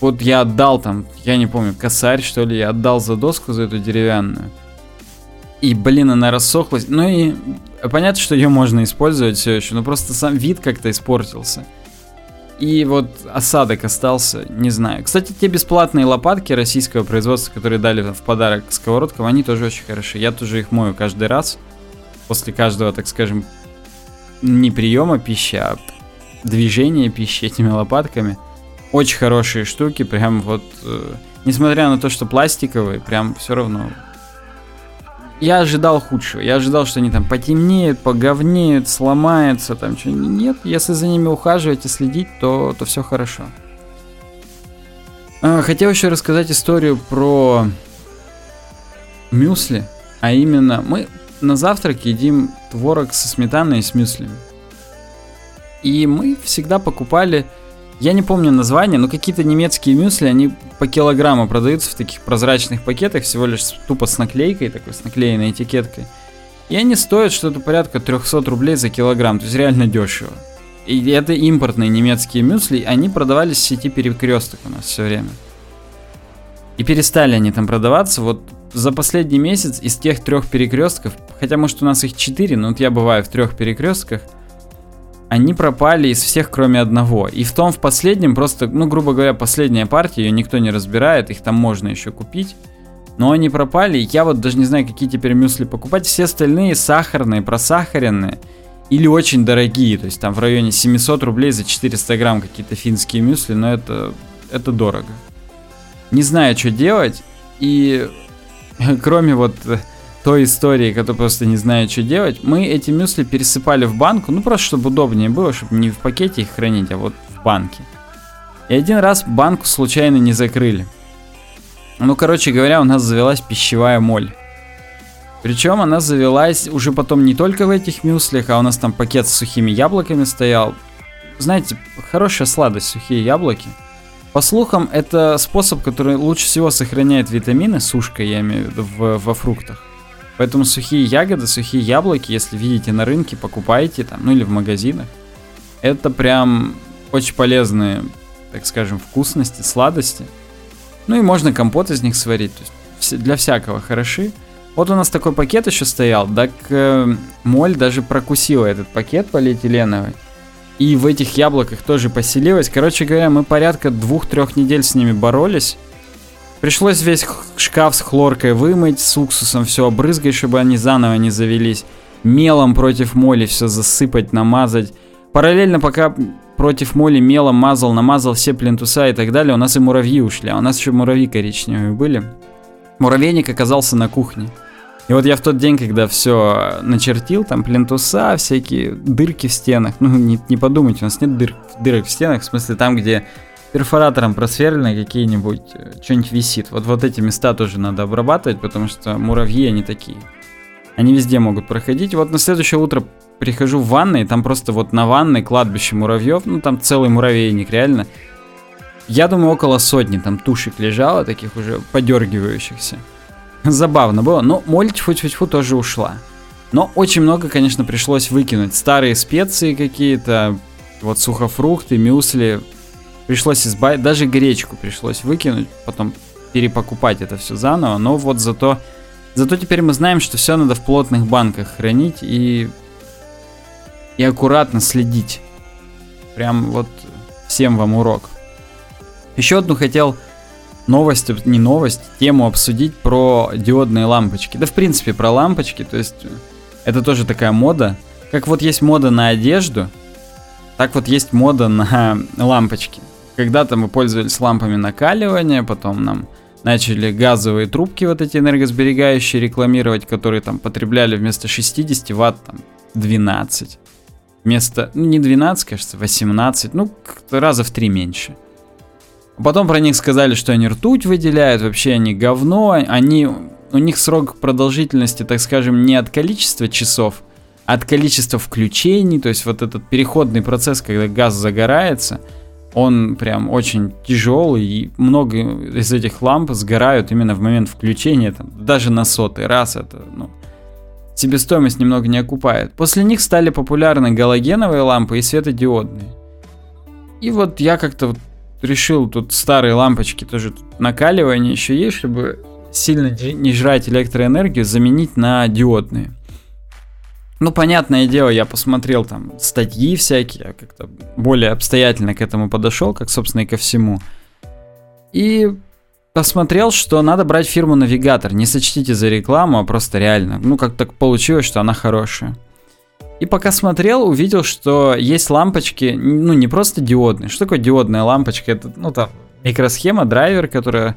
Вот я отдал там, я не помню, косарь, что ли, я отдал за доску, за эту деревянную. И, блин, она рассохлась. Ну и понятно, что ее можно использовать все еще, но просто сам вид как-то испортился. И вот осадок остался, не знаю. Кстати, те бесплатные лопатки российского производства, которые дали в подарок сковородкам, они тоже очень хороши. Я тоже их мою каждый раз. После каждого, так скажем, не приема пищи, а движения пищи этими лопатками. Очень хорошие штуки, прям вот, э, несмотря на то, что пластиковые, прям все равно я ожидал худшего. Я ожидал, что они там потемнеют, поговнеют, сломаются, там что Нет, если за ними ухаживать и следить, то, то все хорошо. А, хотел еще рассказать историю про мюсли. А именно, мы на завтрак едим творог со сметаной и с мюслями. И мы всегда покупали я не помню название, но какие-то немецкие мюсли, они по килограмму продаются в таких прозрачных пакетах, всего лишь тупо с наклейкой, такой с наклеенной этикеткой. И они стоят что-то порядка 300 рублей за килограмм, то есть реально дешево. И это импортные немецкие мюсли, они продавались в сети перекресток у нас все время. И перестали они там продаваться. Вот за последний месяц из тех трех перекрестков, хотя может у нас их четыре, но вот я бываю в трех перекрестках, они пропали из всех, кроме одного. И в том, в последнем, просто, ну, грубо говоря, последняя партия, ее никто не разбирает, их там можно еще купить. Но они пропали, я вот даже не знаю, какие теперь мюсли покупать. Все остальные сахарные, просахаренные или очень дорогие. То есть там в районе 700 рублей за 400 грамм какие-то финские мюсли, но это, это дорого. Не знаю, что делать. И кроме вот той истории, которая просто не знает, что делать, мы эти мюсли пересыпали в банку, ну просто чтобы удобнее было, чтобы не в пакете их хранить, а вот в банке. И один раз банку случайно не закрыли. Ну, короче говоря, у нас завелась пищевая моль. Причем она завелась уже потом не только в этих мюслях, а у нас там пакет с сухими яблоками стоял. Знаете, хорошая сладость, сухие яблоки. По слухам, это способ, который лучше всего сохраняет витамины, сушка, я имею в виду, в, во фруктах. Поэтому сухие ягоды, сухие яблоки, если видите на рынке, покупайте там, ну или в магазинах. Это прям очень полезные, так скажем, вкусности, сладости. Ну и можно компот из них сварить, то есть для всякого хороши. Вот у нас такой пакет еще стоял, так э, моль даже прокусила этот пакет полиэтиленовый. И в этих яблоках тоже поселилась. Короче говоря, мы порядка двух-трех недель с ними боролись. Пришлось весь шкаф с хлоркой вымыть, с уксусом все обрызгать, чтобы они заново не завелись. Мелом против моли все засыпать, намазать. Параллельно, пока против моли мелом мазал, намазал все плинтуса и так далее, у нас и муравьи ушли. А у нас еще муравьи коричневые были. Муравейник оказался на кухне. И вот я в тот день, когда все начертил, там плинтуса, всякие дырки в стенах, ну не, не подумайте, у нас нет дыр, дырок в стенах, в смысле там, где перфоратором просверлены какие-нибудь, э, что-нибудь висит. Вот, вот эти места тоже надо обрабатывать, потому что муравьи, они такие. Они везде могут проходить. Вот на следующее утро прихожу в ванной, там просто вот на ванной кладбище муравьев, ну там целый муравейник, реально. Я думаю, около сотни там тушек лежало, таких уже подергивающихся. Забавно было, но моль тьфу-тьфу-тьфу тоже ушла. Но очень много, конечно, пришлось выкинуть. Старые специи какие-то, вот сухофрукты, мюсли, пришлось избавить, даже гречку пришлось выкинуть, потом перепокупать это все заново, но вот зато, зато теперь мы знаем, что все надо в плотных банках хранить и, и аккуратно следить. Прям вот всем вам урок. Еще одну хотел новость, не новость, тему обсудить про диодные лампочки. Да, в принципе, про лампочки, то есть это тоже такая мода. Как вот есть мода на одежду, так вот есть мода на лампочки. Когда-то мы пользовались лампами накаливания, потом нам начали газовые трубки вот эти энергосберегающие рекламировать, которые там потребляли вместо 60 ватт там 12. Вместо, ну не 12, кажется, 18, ну раза в три меньше. Потом про них сказали, что они ртуть выделяют, вообще они говно, они, у них срок продолжительности, так скажем, не от количества часов, а от количества включений, то есть вот этот переходный процесс, когда газ загорается – он прям очень тяжелый, и много из этих ламп сгорают именно в момент включения, там, даже на сотый раз это, ну, себестоимость немного не окупает. После них стали популярны галогеновые лампы и светодиодные. И вот я как-то решил тут старые лампочки тоже накаливание еще есть, чтобы сильно не жрать электроэнергию, заменить на диодные. Ну, понятное дело, я посмотрел там статьи всякие, как-то более обстоятельно к этому подошел, как, собственно, и ко всему. И посмотрел, что надо брать фирму Навигатор. Не сочтите за рекламу, а просто реально. Ну, как так получилось, что она хорошая. И пока смотрел, увидел, что есть лампочки, ну, не просто диодные. Что такое диодная лампочка? Это, ну, там, микросхема, драйвер, которая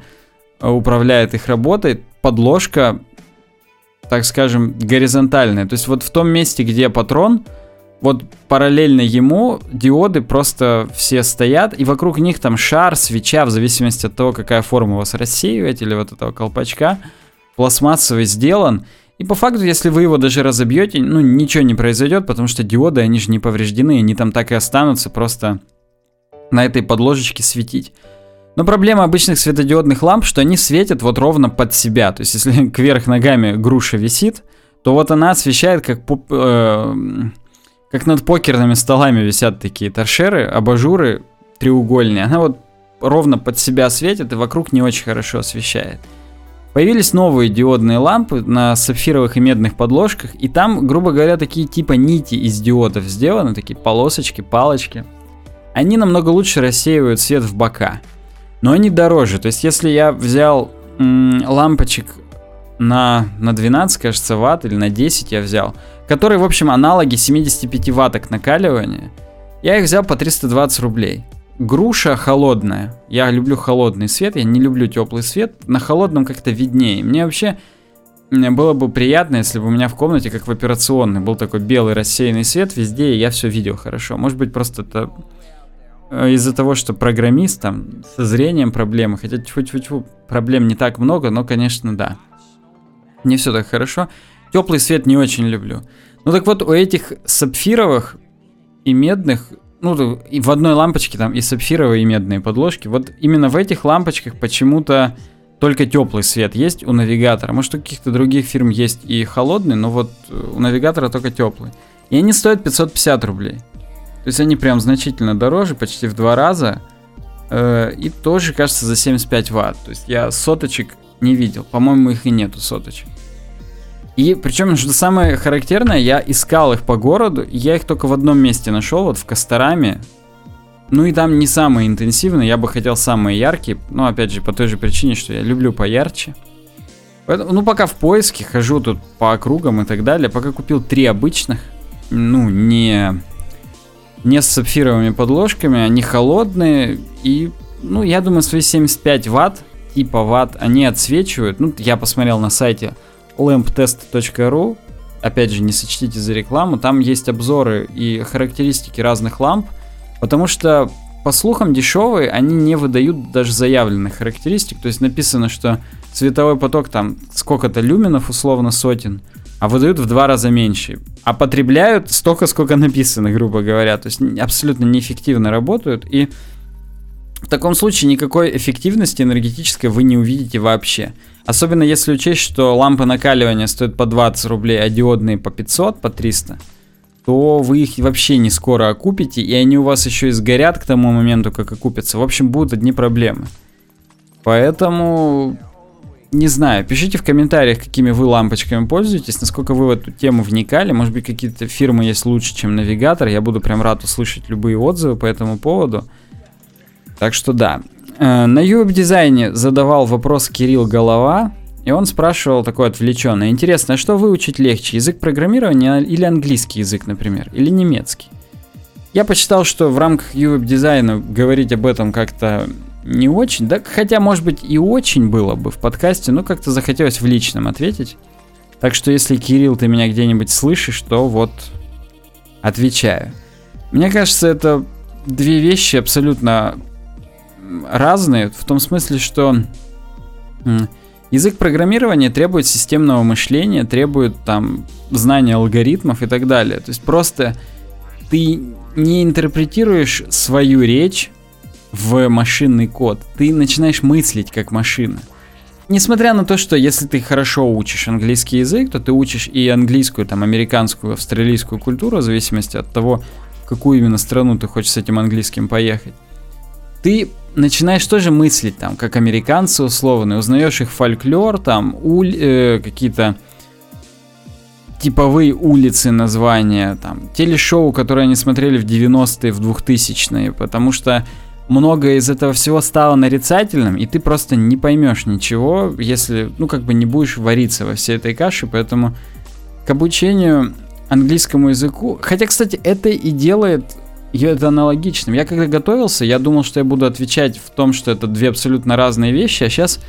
управляет их работой, подложка, так скажем, горизонтальная. То есть вот в том месте, где патрон, вот параллельно ему диоды просто все стоят, и вокруг них там шар, свеча, в зависимости от того, какая форма у вас рассеиватель или вот этого колпачка, пластмассовый сделан. И по факту, если вы его даже разобьете, ну ничего не произойдет, потому что диоды, они же не повреждены, они там так и останутся просто на этой подложечке светить. Но проблема обычных светодиодных ламп, что они светят вот ровно под себя. То есть, если кверх ногами груша висит, то вот она освещает, как, э, как над покерными столами висят такие торшеры, абажуры треугольные. Она вот ровно под себя светит и вокруг не очень хорошо освещает. Появились новые диодные лампы на сапфировых и медных подложках, и там, грубо говоря, такие типа нити из диодов сделаны, такие полосочки, палочки. Они намного лучше рассеивают свет в бока но они дороже. То есть, если я взял м, лампочек на, на 12, кажется, ватт или на 10 я взял, которые, в общем, аналоги 75 ватток накаливания, я их взял по 320 рублей. Груша холодная. Я люблю холодный свет, я не люблю теплый свет. На холодном как-то виднее. Мне вообще было бы приятно, если бы у меня в комнате, как в операционной, был такой белый рассеянный свет везде, и я все видел хорошо. Может быть, просто это Э, из-за того, что программист там со зрением проблемы, хотя -тьфу, проблем не так много, но, конечно, да. Не все так хорошо. Теплый свет не очень люблю. Ну так вот, у этих сапфировых и медных, ну, в одной лампочке там и сапфировые, и медные подложки, вот именно в этих лампочках почему-то только теплый свет есть у навигатора. Может, у каких-то других фирм есть и холодный, но вот у навигатора только теплый. И они стоят 550 рублей. То есть они прям значительно дороже, почти в два раза. Э, и тоже, кажется, за 75 ватт. То есть я соточек не видел. По-моему, их и нету соточек. И причем, что самое характерное, я искал их по городу, я их только в одном месте нашел, вот в Костораме. Ну и там не самые интенсивные, я бы хотел самые яркие, но опять же по той же причине, что я люблю поярче. Поэтому, ну пока в поиске, хожу тут по округам и так далее, пока купил три обычных, ну не не с сапфировыми подложками, они холодные и, ну, я думаю, свои 75 ватт, типа ватт, они отсвечивают. Ну, я посмотрел на сайте lamptest.ru, опять же, не сочтите за рекламу, там есть обзоры и характеристики разных ламп, потому что, по слухам, дешевые, они не выдают даже заявленных характеристик, то есть написано, что световой поток там сколько-то люменов, условно, сотен, а выдают в два раза меньше. А потребляют столько, сколько написано, грубо говоря. То есть абсолютно неэффективно работают. И в таком случае никакой эффективности энергетической вы не увидите вообще. Особенно если учесть, что лампы накаливания стоят по 20 рублей, а диодные по 500, по 300, то вы их вообще не скоро окупите, и они у вас еще и сгорят к тому моменту, как окупятся. В общем, будут одни проблемы. Поэтому не знаю, пишите в комментариях, какими вы лампочками пользуетесь, насколько вы в эту тему вникали. Может быть, какие-то фирмы есть лучше, чем навигатор. Я буду прям рад услышать любые отзывы по этому поводу. Так что да. Э, на UWeb дизайне задавал вопрос Кирилл Голова, и он спрашивал такой отвлеченный. Интересно, а что выучить легче, язык программирования или английский язык, например, или немецкий? Я почитал, что в рамках UWeb дизайна говорить об этом как-то не очень, да, хотя, может быть, и очень было бы в подкасте, но как-то захотелось в личном ответить. Так что, если, Кирилл, ты меня где-нибудь слышишь, то вот отвечаю. Мне кажется, это две вещи абсолютно разные, в том смысле, что язык программирования требует системного мышления, требует там знания алгоритмов и так далее. То есть просто ты не интерпретируешь свою речь в машинный код. Ты начинаешь мыслить как машина. несмотря на то, что если ты хорошо учишь английский язык, то ты учишь и английскую, там, американскую, австралийскую культуру, в зависимости от того, в какую именно страну ты хочешь с этим английским поехать. Ты начинаешь тоже мыслить там, как американцы условно, узнаешь их фольклор, там, уль, э, какие-то типовые улицы названия, там, телешоу, которые они смотрели в 90-е, в 2000-е, потому что многое из этого всего стало нарицательным, и ты просто не поймешь ничего, если, ну, как бы не будешь вариться во всей этой каше, поэтому к обучению английскому языку, хотя, кстати, это и делает это аналогичным. Я когда готовился, я думал, что я буду отвечать в том, что это две абсолютно разные вещи, а сейчас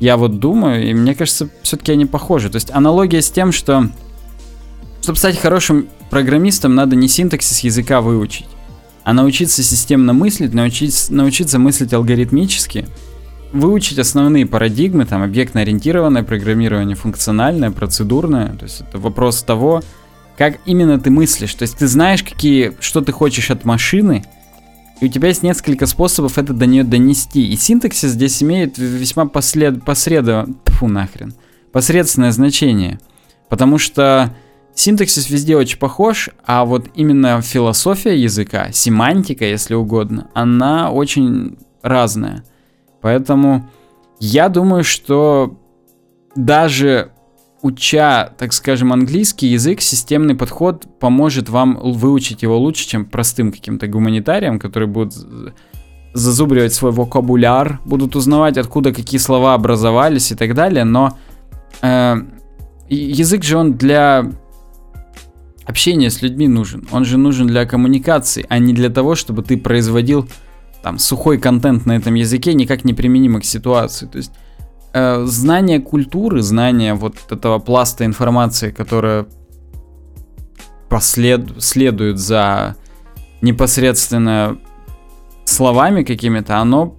я вот думаю, и мне кажется, все-таки они похожи. То есть аналогия с тем, что чтобы стать хорошим программистом, надо не синтаксис языка выучить, а научиться системно мыслить, научиться, научиться мыслить алгоритмически, выучить основные парадигмы, там, объектно-ориентированное программирование, функциональное, процедурное. То есть это вопрос того, как именно ты мыслишь. То есть ты знаешь, какие, что ты хочешь от машины, и у тебя есть несколько способов это до нее донести. И синтаксис здесь имеет весьма послед... посредо... Фу, нахрен. Посредственное значение. Потому что Синтаксис везде очень похож, а вот именно философия языка, семантика, если угодно, она очень разная. Поэтому я думаю, что даже уча, так скажем, английский язык, системный подход поможет вам выучить его лучше, чем простым каким-то гуманитарием, который будет зазубривать свой вокабуляр, будут узнавать, откуда какие слова образовались и так далее, но э, язык же он для общение с людьми нужен. Он же нужен для коммуникации, а не для того, чтобы ты производил там сухой контент на этом языке, никак не применимо к ситуации. То есть э, знание культуры, знание вот этого пласта информации, которая послед, следует за непосредственно словами какими-то, оно,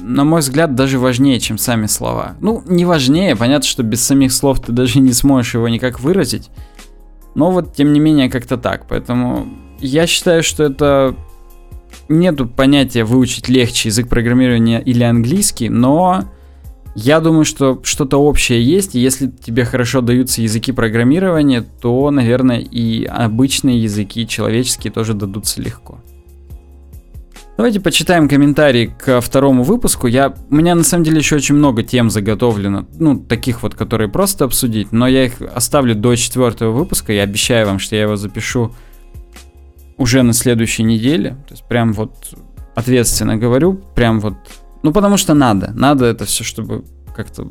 на мой взгляд, даже важнее, чем сами слова. Ну, не важнее, понятно, что без самих слов ты даже не сможешь его никак выразить. Но вот, тем не менее, как-то так. Поэтому я считаю, что это нету понятия выучить легче язык программирования или английский, но я думаю, что что-то общее есть, если тебе хорошо даются языки программирования, то, наверное, и обычные языки человеческие тоже дадутся легко. Давайте почитаем комментарии к второму выпуску. Я, у меня на самом деле еще очень много тем заготовлено, ну, таких вот, которые просто обсудить, но я их оставлю до четвертого выпуска. Я обещаю вам, что я его запишу уже на следующей неделе. То есть прям вот ответственно говорю, прям вот, ну, потому что надо. Надо это все, чтобы как-то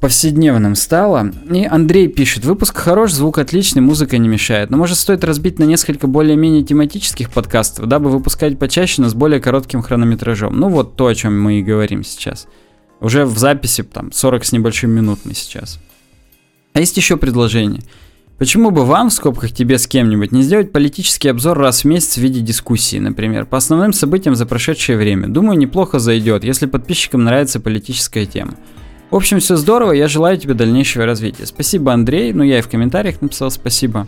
повседневным стало. И Андрей пишет, выпуск хорош, звук отличный, музыка не мешает. Но может стоит разбить на несколько более-менее тематических подкастов, дабы выпускать почаще, но с более коротким хронометражом. Ну вот то, о чем мы и говорим сейчас. Уже в записи там 40 с небольшим минут мы сейчас. А есть еще предложение. Почему бы вам, в скобках тебе с кем-нибудь, не сделать политический обзор раз в месяц в виде дискуссии, например, по основным событиям за прошедшее время? Думаю, неплохо зайдет, если подписчикам нравится политическая тема. В общем, все здорово, я желаю тебе дальнейшего развития. Спасибо, Андрей. Ну, я и в комментариях написал спасибо.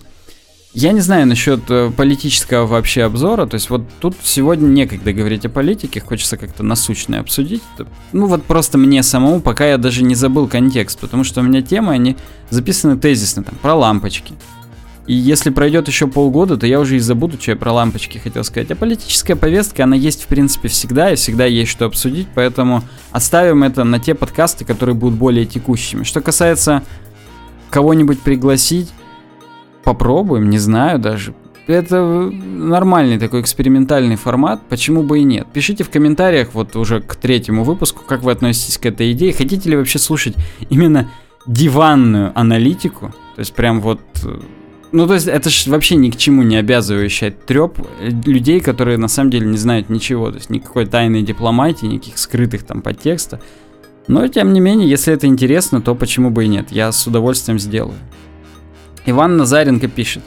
Я не знаю насчет э, политического вообще обзора, то есть вот тут сегодня некогда говорить о политике, хочется как-то насущное обсудить. Ну вот просто мне самому, пока я даже не забыл контекст, потому что у меня темы, они записаны тезисно, там, про лампочки. И если пройдет еще полгода, то я уже и забуду, что я про лампочки хотел сказать. А политическая повестка, она есть в принципе всегда, и всегда есть что обсудить, поэтому оставим это на те подкасты, которые будут более текущими. Что касается кого-нибудь пригласить, попробуем, не знаю даже. Это нормальный такой экспериментальный формат, почему бы и нет. Пишите в комментариях вот уже к третьему выпуску, как вы относитесь к этой идее. Хотите ли вообще слушать именно диванную аналитику? То есть прям вот э, ну, то есть это же вообще ни к чему не обязывающий треп людей, которые на самом деле не знают ничего. То есть никакой тайной дипломатии, никаких скрытых там подтекста. Но, тем не менее, если это интересно, то почему бы и нет. Я с удовольствием сделаю. Иван Назаренко пишет.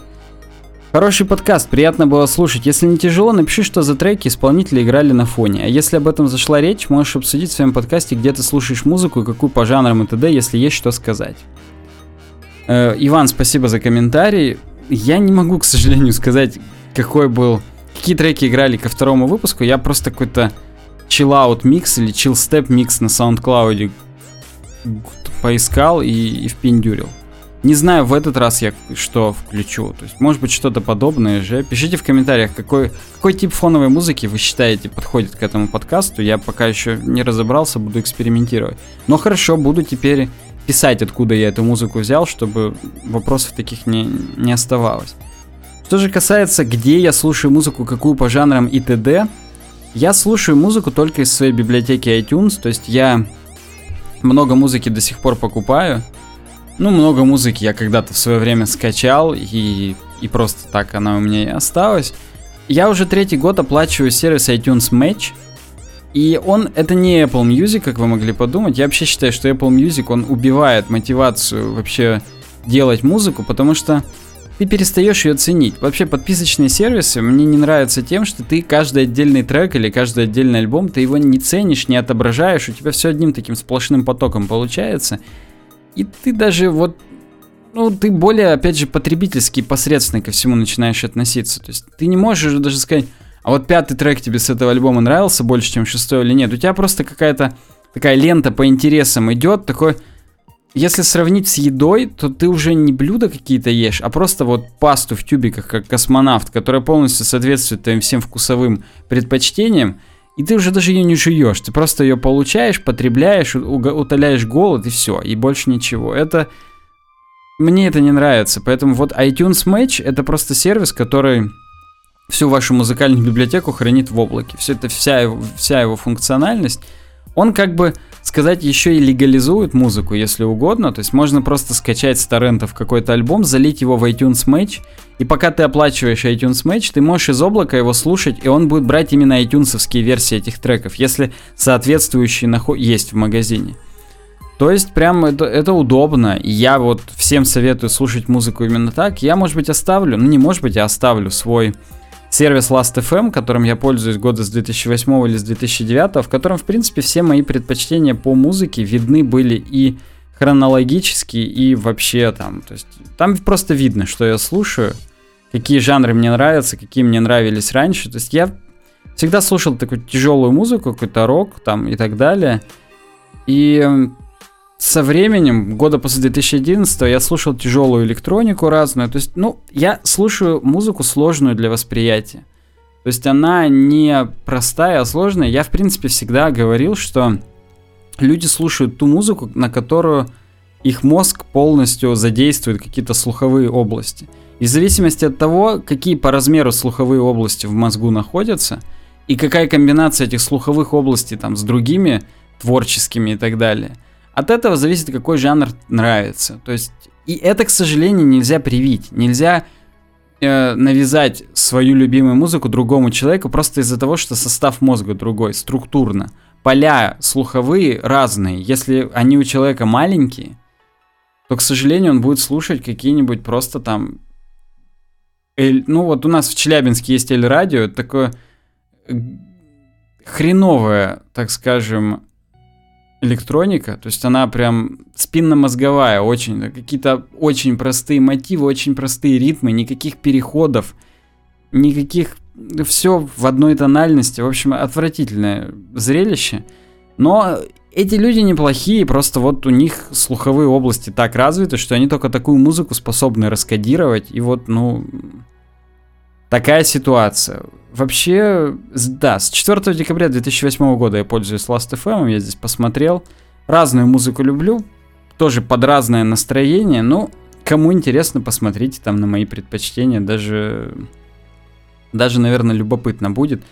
Хороший подкаст, приятно было слушать. Если не тяжело, напиши, что за треки исполнители играли на фоне. А если об этом зашла речь, можешь обсудить в своем подкасте, где ты слушаешь музыку и какую по жанрам и т.д., если есть что сказать. Э, Иван, спасибо за комментарий. Я не могу, к сожалению, сказать, какой был... Какие треки играли ко второму выпуску. Я просто какой-то chill out микс или step микс на SoundCloud поискал и, и впендюрил. Не знаю, в этот раз я что включу. То есть, может быть, что-то подобное же. Пишите в комментариях, какой, какой тип фоновой музыки вы считаете подходит к этому подкасту. Я пока еще не разобрался, буду экспериментировать. Но хорошо, буду теперь писать, откуда я эту музыку взял, чтобы вопросов таких не, не оставалось. Что же касается, где я слушаю музыку, какую по жанрам и т.д., я слушаю музыку только из своей библиотеки iTunes, то есть я много музыки до сих пор покупаю. Ну, много музыки я когда-то в свое время скачал, и, и просто так она у меня и осталась. Я уже третий год оплачиваю сервис iTunes Match, и он, это не Apple Music, как вы могли подумать. Я вообще считаю, что Apple Music, он убивает мотивацию вообще делать музыку, потому что ты перестаешь ее ценить. Вообще подписочные сервисы мне не нравятся тем, что ты каждый отдельный трек или каждый отдельный альбом, ты его не ценишь, не отображаешь, у тебя все одним таким сплошным потоком получается. И ты даже вот, ну, ты более, опять же, потребительски посредственно ко всему начинаешь относиться. То есть ты не можешь даже сказать, а вот пятый трек тебе с этого альбома нравился больше, чем шестой или нет. У тебя просто какая-то такая лента по интересам идет, такой если сравнить с едой, то ты уже не блюда какие-то ешь, а просто вот пасту в тюбиках, как космонавт, которая полностью соответствует твоим всем вкусовым предпочтениям, и ты уже даже ее не жуешь, ты просто ее получаешь, потребляешь, утоляешь голод и все, и больше ничего. Это мне это не нравится, поэтому вот iTunes Match это просто сервис, который всю вашу музыкальную библиотеку хранит в облаке. Все это вся его, вся его функциональность. Он как бы сказать, еще и легализует музыку, если угодно. То есть можно просто скачать с торрентов какой-то альбом, залить его в iTunes Match, и пока ты оплачиваешь iTunes Match, ты можешь из облака его слушать, и он будет брать именно iTunes версии этих треков, если соответствующие нахо- есть в магазине. То есть прям это, это удобно. Я вот всем советую слушать музыку именно так. Я, может быть, оставлю, ну не может быть, я оставлю свой сервис Last.fm, которым я пользуюсь года с 2008 или с 2009, в котором, в принципе, все мои предпочтения по музыке видны были и хронологически, и вообще там. То есть там просто видно, что я слушаю, какие жанры мне нравятся, какие мне нравились раньше. То есть я всегда слушал такую тяжелую музыку, какой-то рок там и так далее. И со временем, года после 2011 я слушал тяжелую электронику разную. То есть, ну, я слушаю музыку сложную для восприятия. То есть она не простая, а сложная. Я, в принципе, всегда говорил, что люди слушают ту музыку, на которую их мозг полностью задействует какие-то слуховые области. И в зависимости от того, какие по размеру слуховые области в мозгу находятся, и какая комбинация этих слуховых областей там с другими творческими и так далее – от этого зависит, какой жанр нравится. То есть, и это, к сожалению, нельзя привить. Нельзя э, навязать свою любимую музыку другому человеку просто из-за того, что состав мозга другой, структурно. Поля слуховые разные. Если они у человека маленькие, то, к сожалению, он будет слушать какие-нибудь просто там... Эль... Ну вот у нас в Челябинске есть Эль-радио, такое хреновое, так скажем, электроника, то есть она прям спинномозговая, очень, какие-то очень простые мотивы, очень простые ритмы, никаких переходов, никаких, все в одной тональности, в общем, отвратительное зрелище, но эти люди неплохие, просто вот у них слуховые области так развиты, что они только такую музыку способны раскодировать, и вот, ну, такая ситуация. Вообще, да, с 4 декабря 2008 года я пользуюсь Last.fm, я здесь посмотрел. Разную музыку люблю, тоже под разное настроение, но кому интересно, посмотрите там на мои предпочтения, даже, даже, наверное, любопытно будет.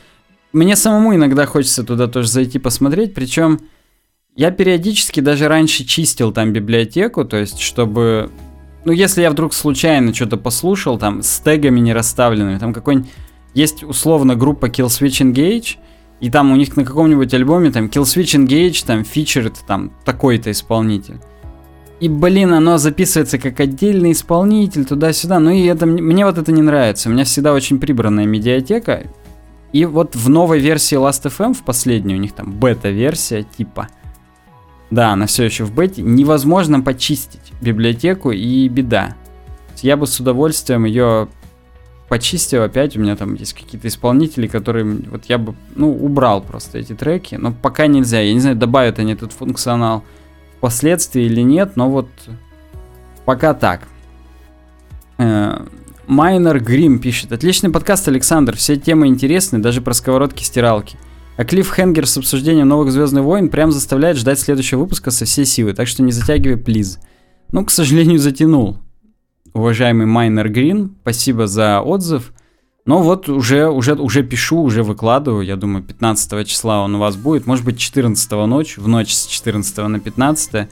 Мне самому иногда хочется туда тоже зайти посмотреть, причем я периодически даже раньше чистил там библиотеку, то есть чтобы ну, если я вдруг случайно что-то послушал, там, с тегами не расставленными, там какой-нибудь... Есть условно группа Killswitch Engage, и там у них на каком-нибудь альбоме там Killswitch Engage, там, фичерит там такой-то исполнитель. И, блин, оно записывается как отдельный исполнитель туда-сюда. Ну и это мне вот это не нравится. У меня всегда очень прибранная медиатека. И вот в новой версии Last.fm, в последней, у них там бета-версия типа – да, она все еще в бете. Невозможно почистить библиотеку и беда. Я бы с удовольствием ее почистил опять. У меня там есть какие-то исполнители, которые вот я бы, ну, убрал просто эти треки. Но пока нельзя. Я не знаю, добавят они этот функционал впоследствии или нет, но вот пока так. Майнер Грим пишет. Отличный подкаст, Александр. Все темы интересны, даже про сковородки-стиралки. А Клифф Хенгер с обсуждением новых Звездных войн прям заставляет ждать следующего выпуска со всей силы, так что не затягивай, плиз. Ну, к сожалению, затянул. Уважаемый Майнер Грин, спасибо за отзыв. Но вот уже, уже, уже пишу, уже выкладываю. Я думаю, 15 числа он у вас будет. Может быть, 14 ночь, в ночь с 14 на 15.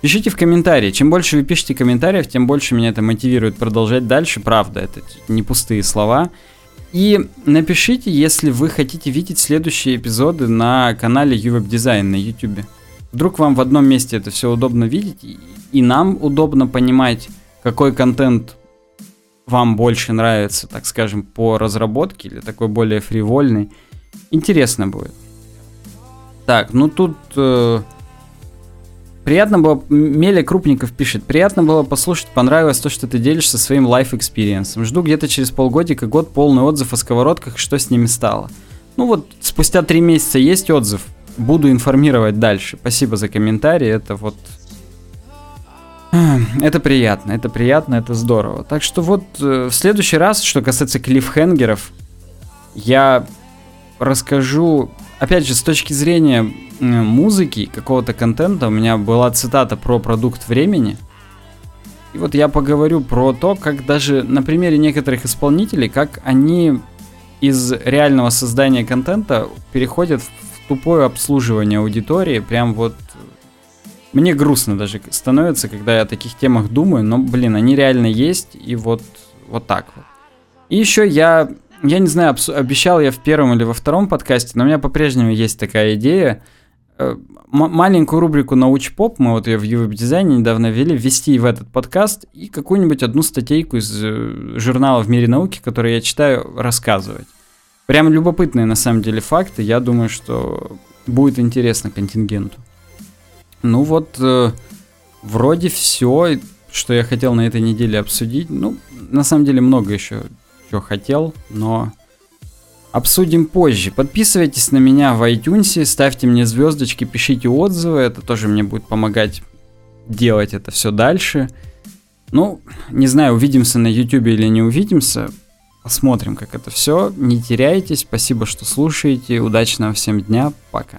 Пишите в комментарии. Чем больше вы пишете комментариев, тем больше меня это мотивирует продолжать дальше. Правда, это не пустые слова. И напишите, если вы хотите видеть следующие эпизоды на канале UWeb Design на YouTube. Вдруг вам в одном месте это все удобно видеть, и нам удобно понимать, какой контент вам больше нравится, так скажем, по разработке или такой более фривольный. Интересно будет. Так, ну тут э, Приятно было, Меля Крупников пишет, приятно было послушать, понравилось то, что ты делишься своим life experience. Жду где-то через полгодика, год полный отзыв о сковородках, что с ними стало. Ну вот, спустя три месяца есть отзыв, буду информировать дальше. Спасибо за комментарий, это вот... Это приятно, это приятно, это здорово. Так что вот э, в следующий раз, что касается клиффхенгеров, я расскажу, опять же, с точки зрения музыки, какого-то контента, у меня была цитата про продукт времени. И вот я поговорю про то, как даже на примере некоторых исполнителей, как они из реального создания контента переходят в тупое обслуживание аудитории. Прям вот мне грустно даже становится, когда я о таких темах думаю, но, блин, они реально есть, и вот, вот так вот. И еще я, я не знаю, обещал я в первом или во втором подкасте, но у меня по-прежнему есть такая идея – Э, маленькую рубрику «Науч-поп», мы вот ее в UWeb дизайне недавно ввели, ввести в этот подкаст и какую-нибудь одну статейку из э, журнала «В мире науки», который я читаю, рассказывать. Прям любопытные на самом деле факты, я думаю, что будет интересно контингенту. Ну вот, э, вроде все, что я хотел на этой неделе обсудить. Ну, на самом деле много еще чего хотел, но обсудим позже. Подписывайтесь на меня в iTunes, ставьте мне звездочки, пишите отзывы, это тоже мне будет помогать делать это все дальше. Ну, не знаю, увидимся на YouTube или не увидимся. Посмотрим, как это все. Не теряйтесь. Спасибо, что слушаете. Удачного всем дня. Пока.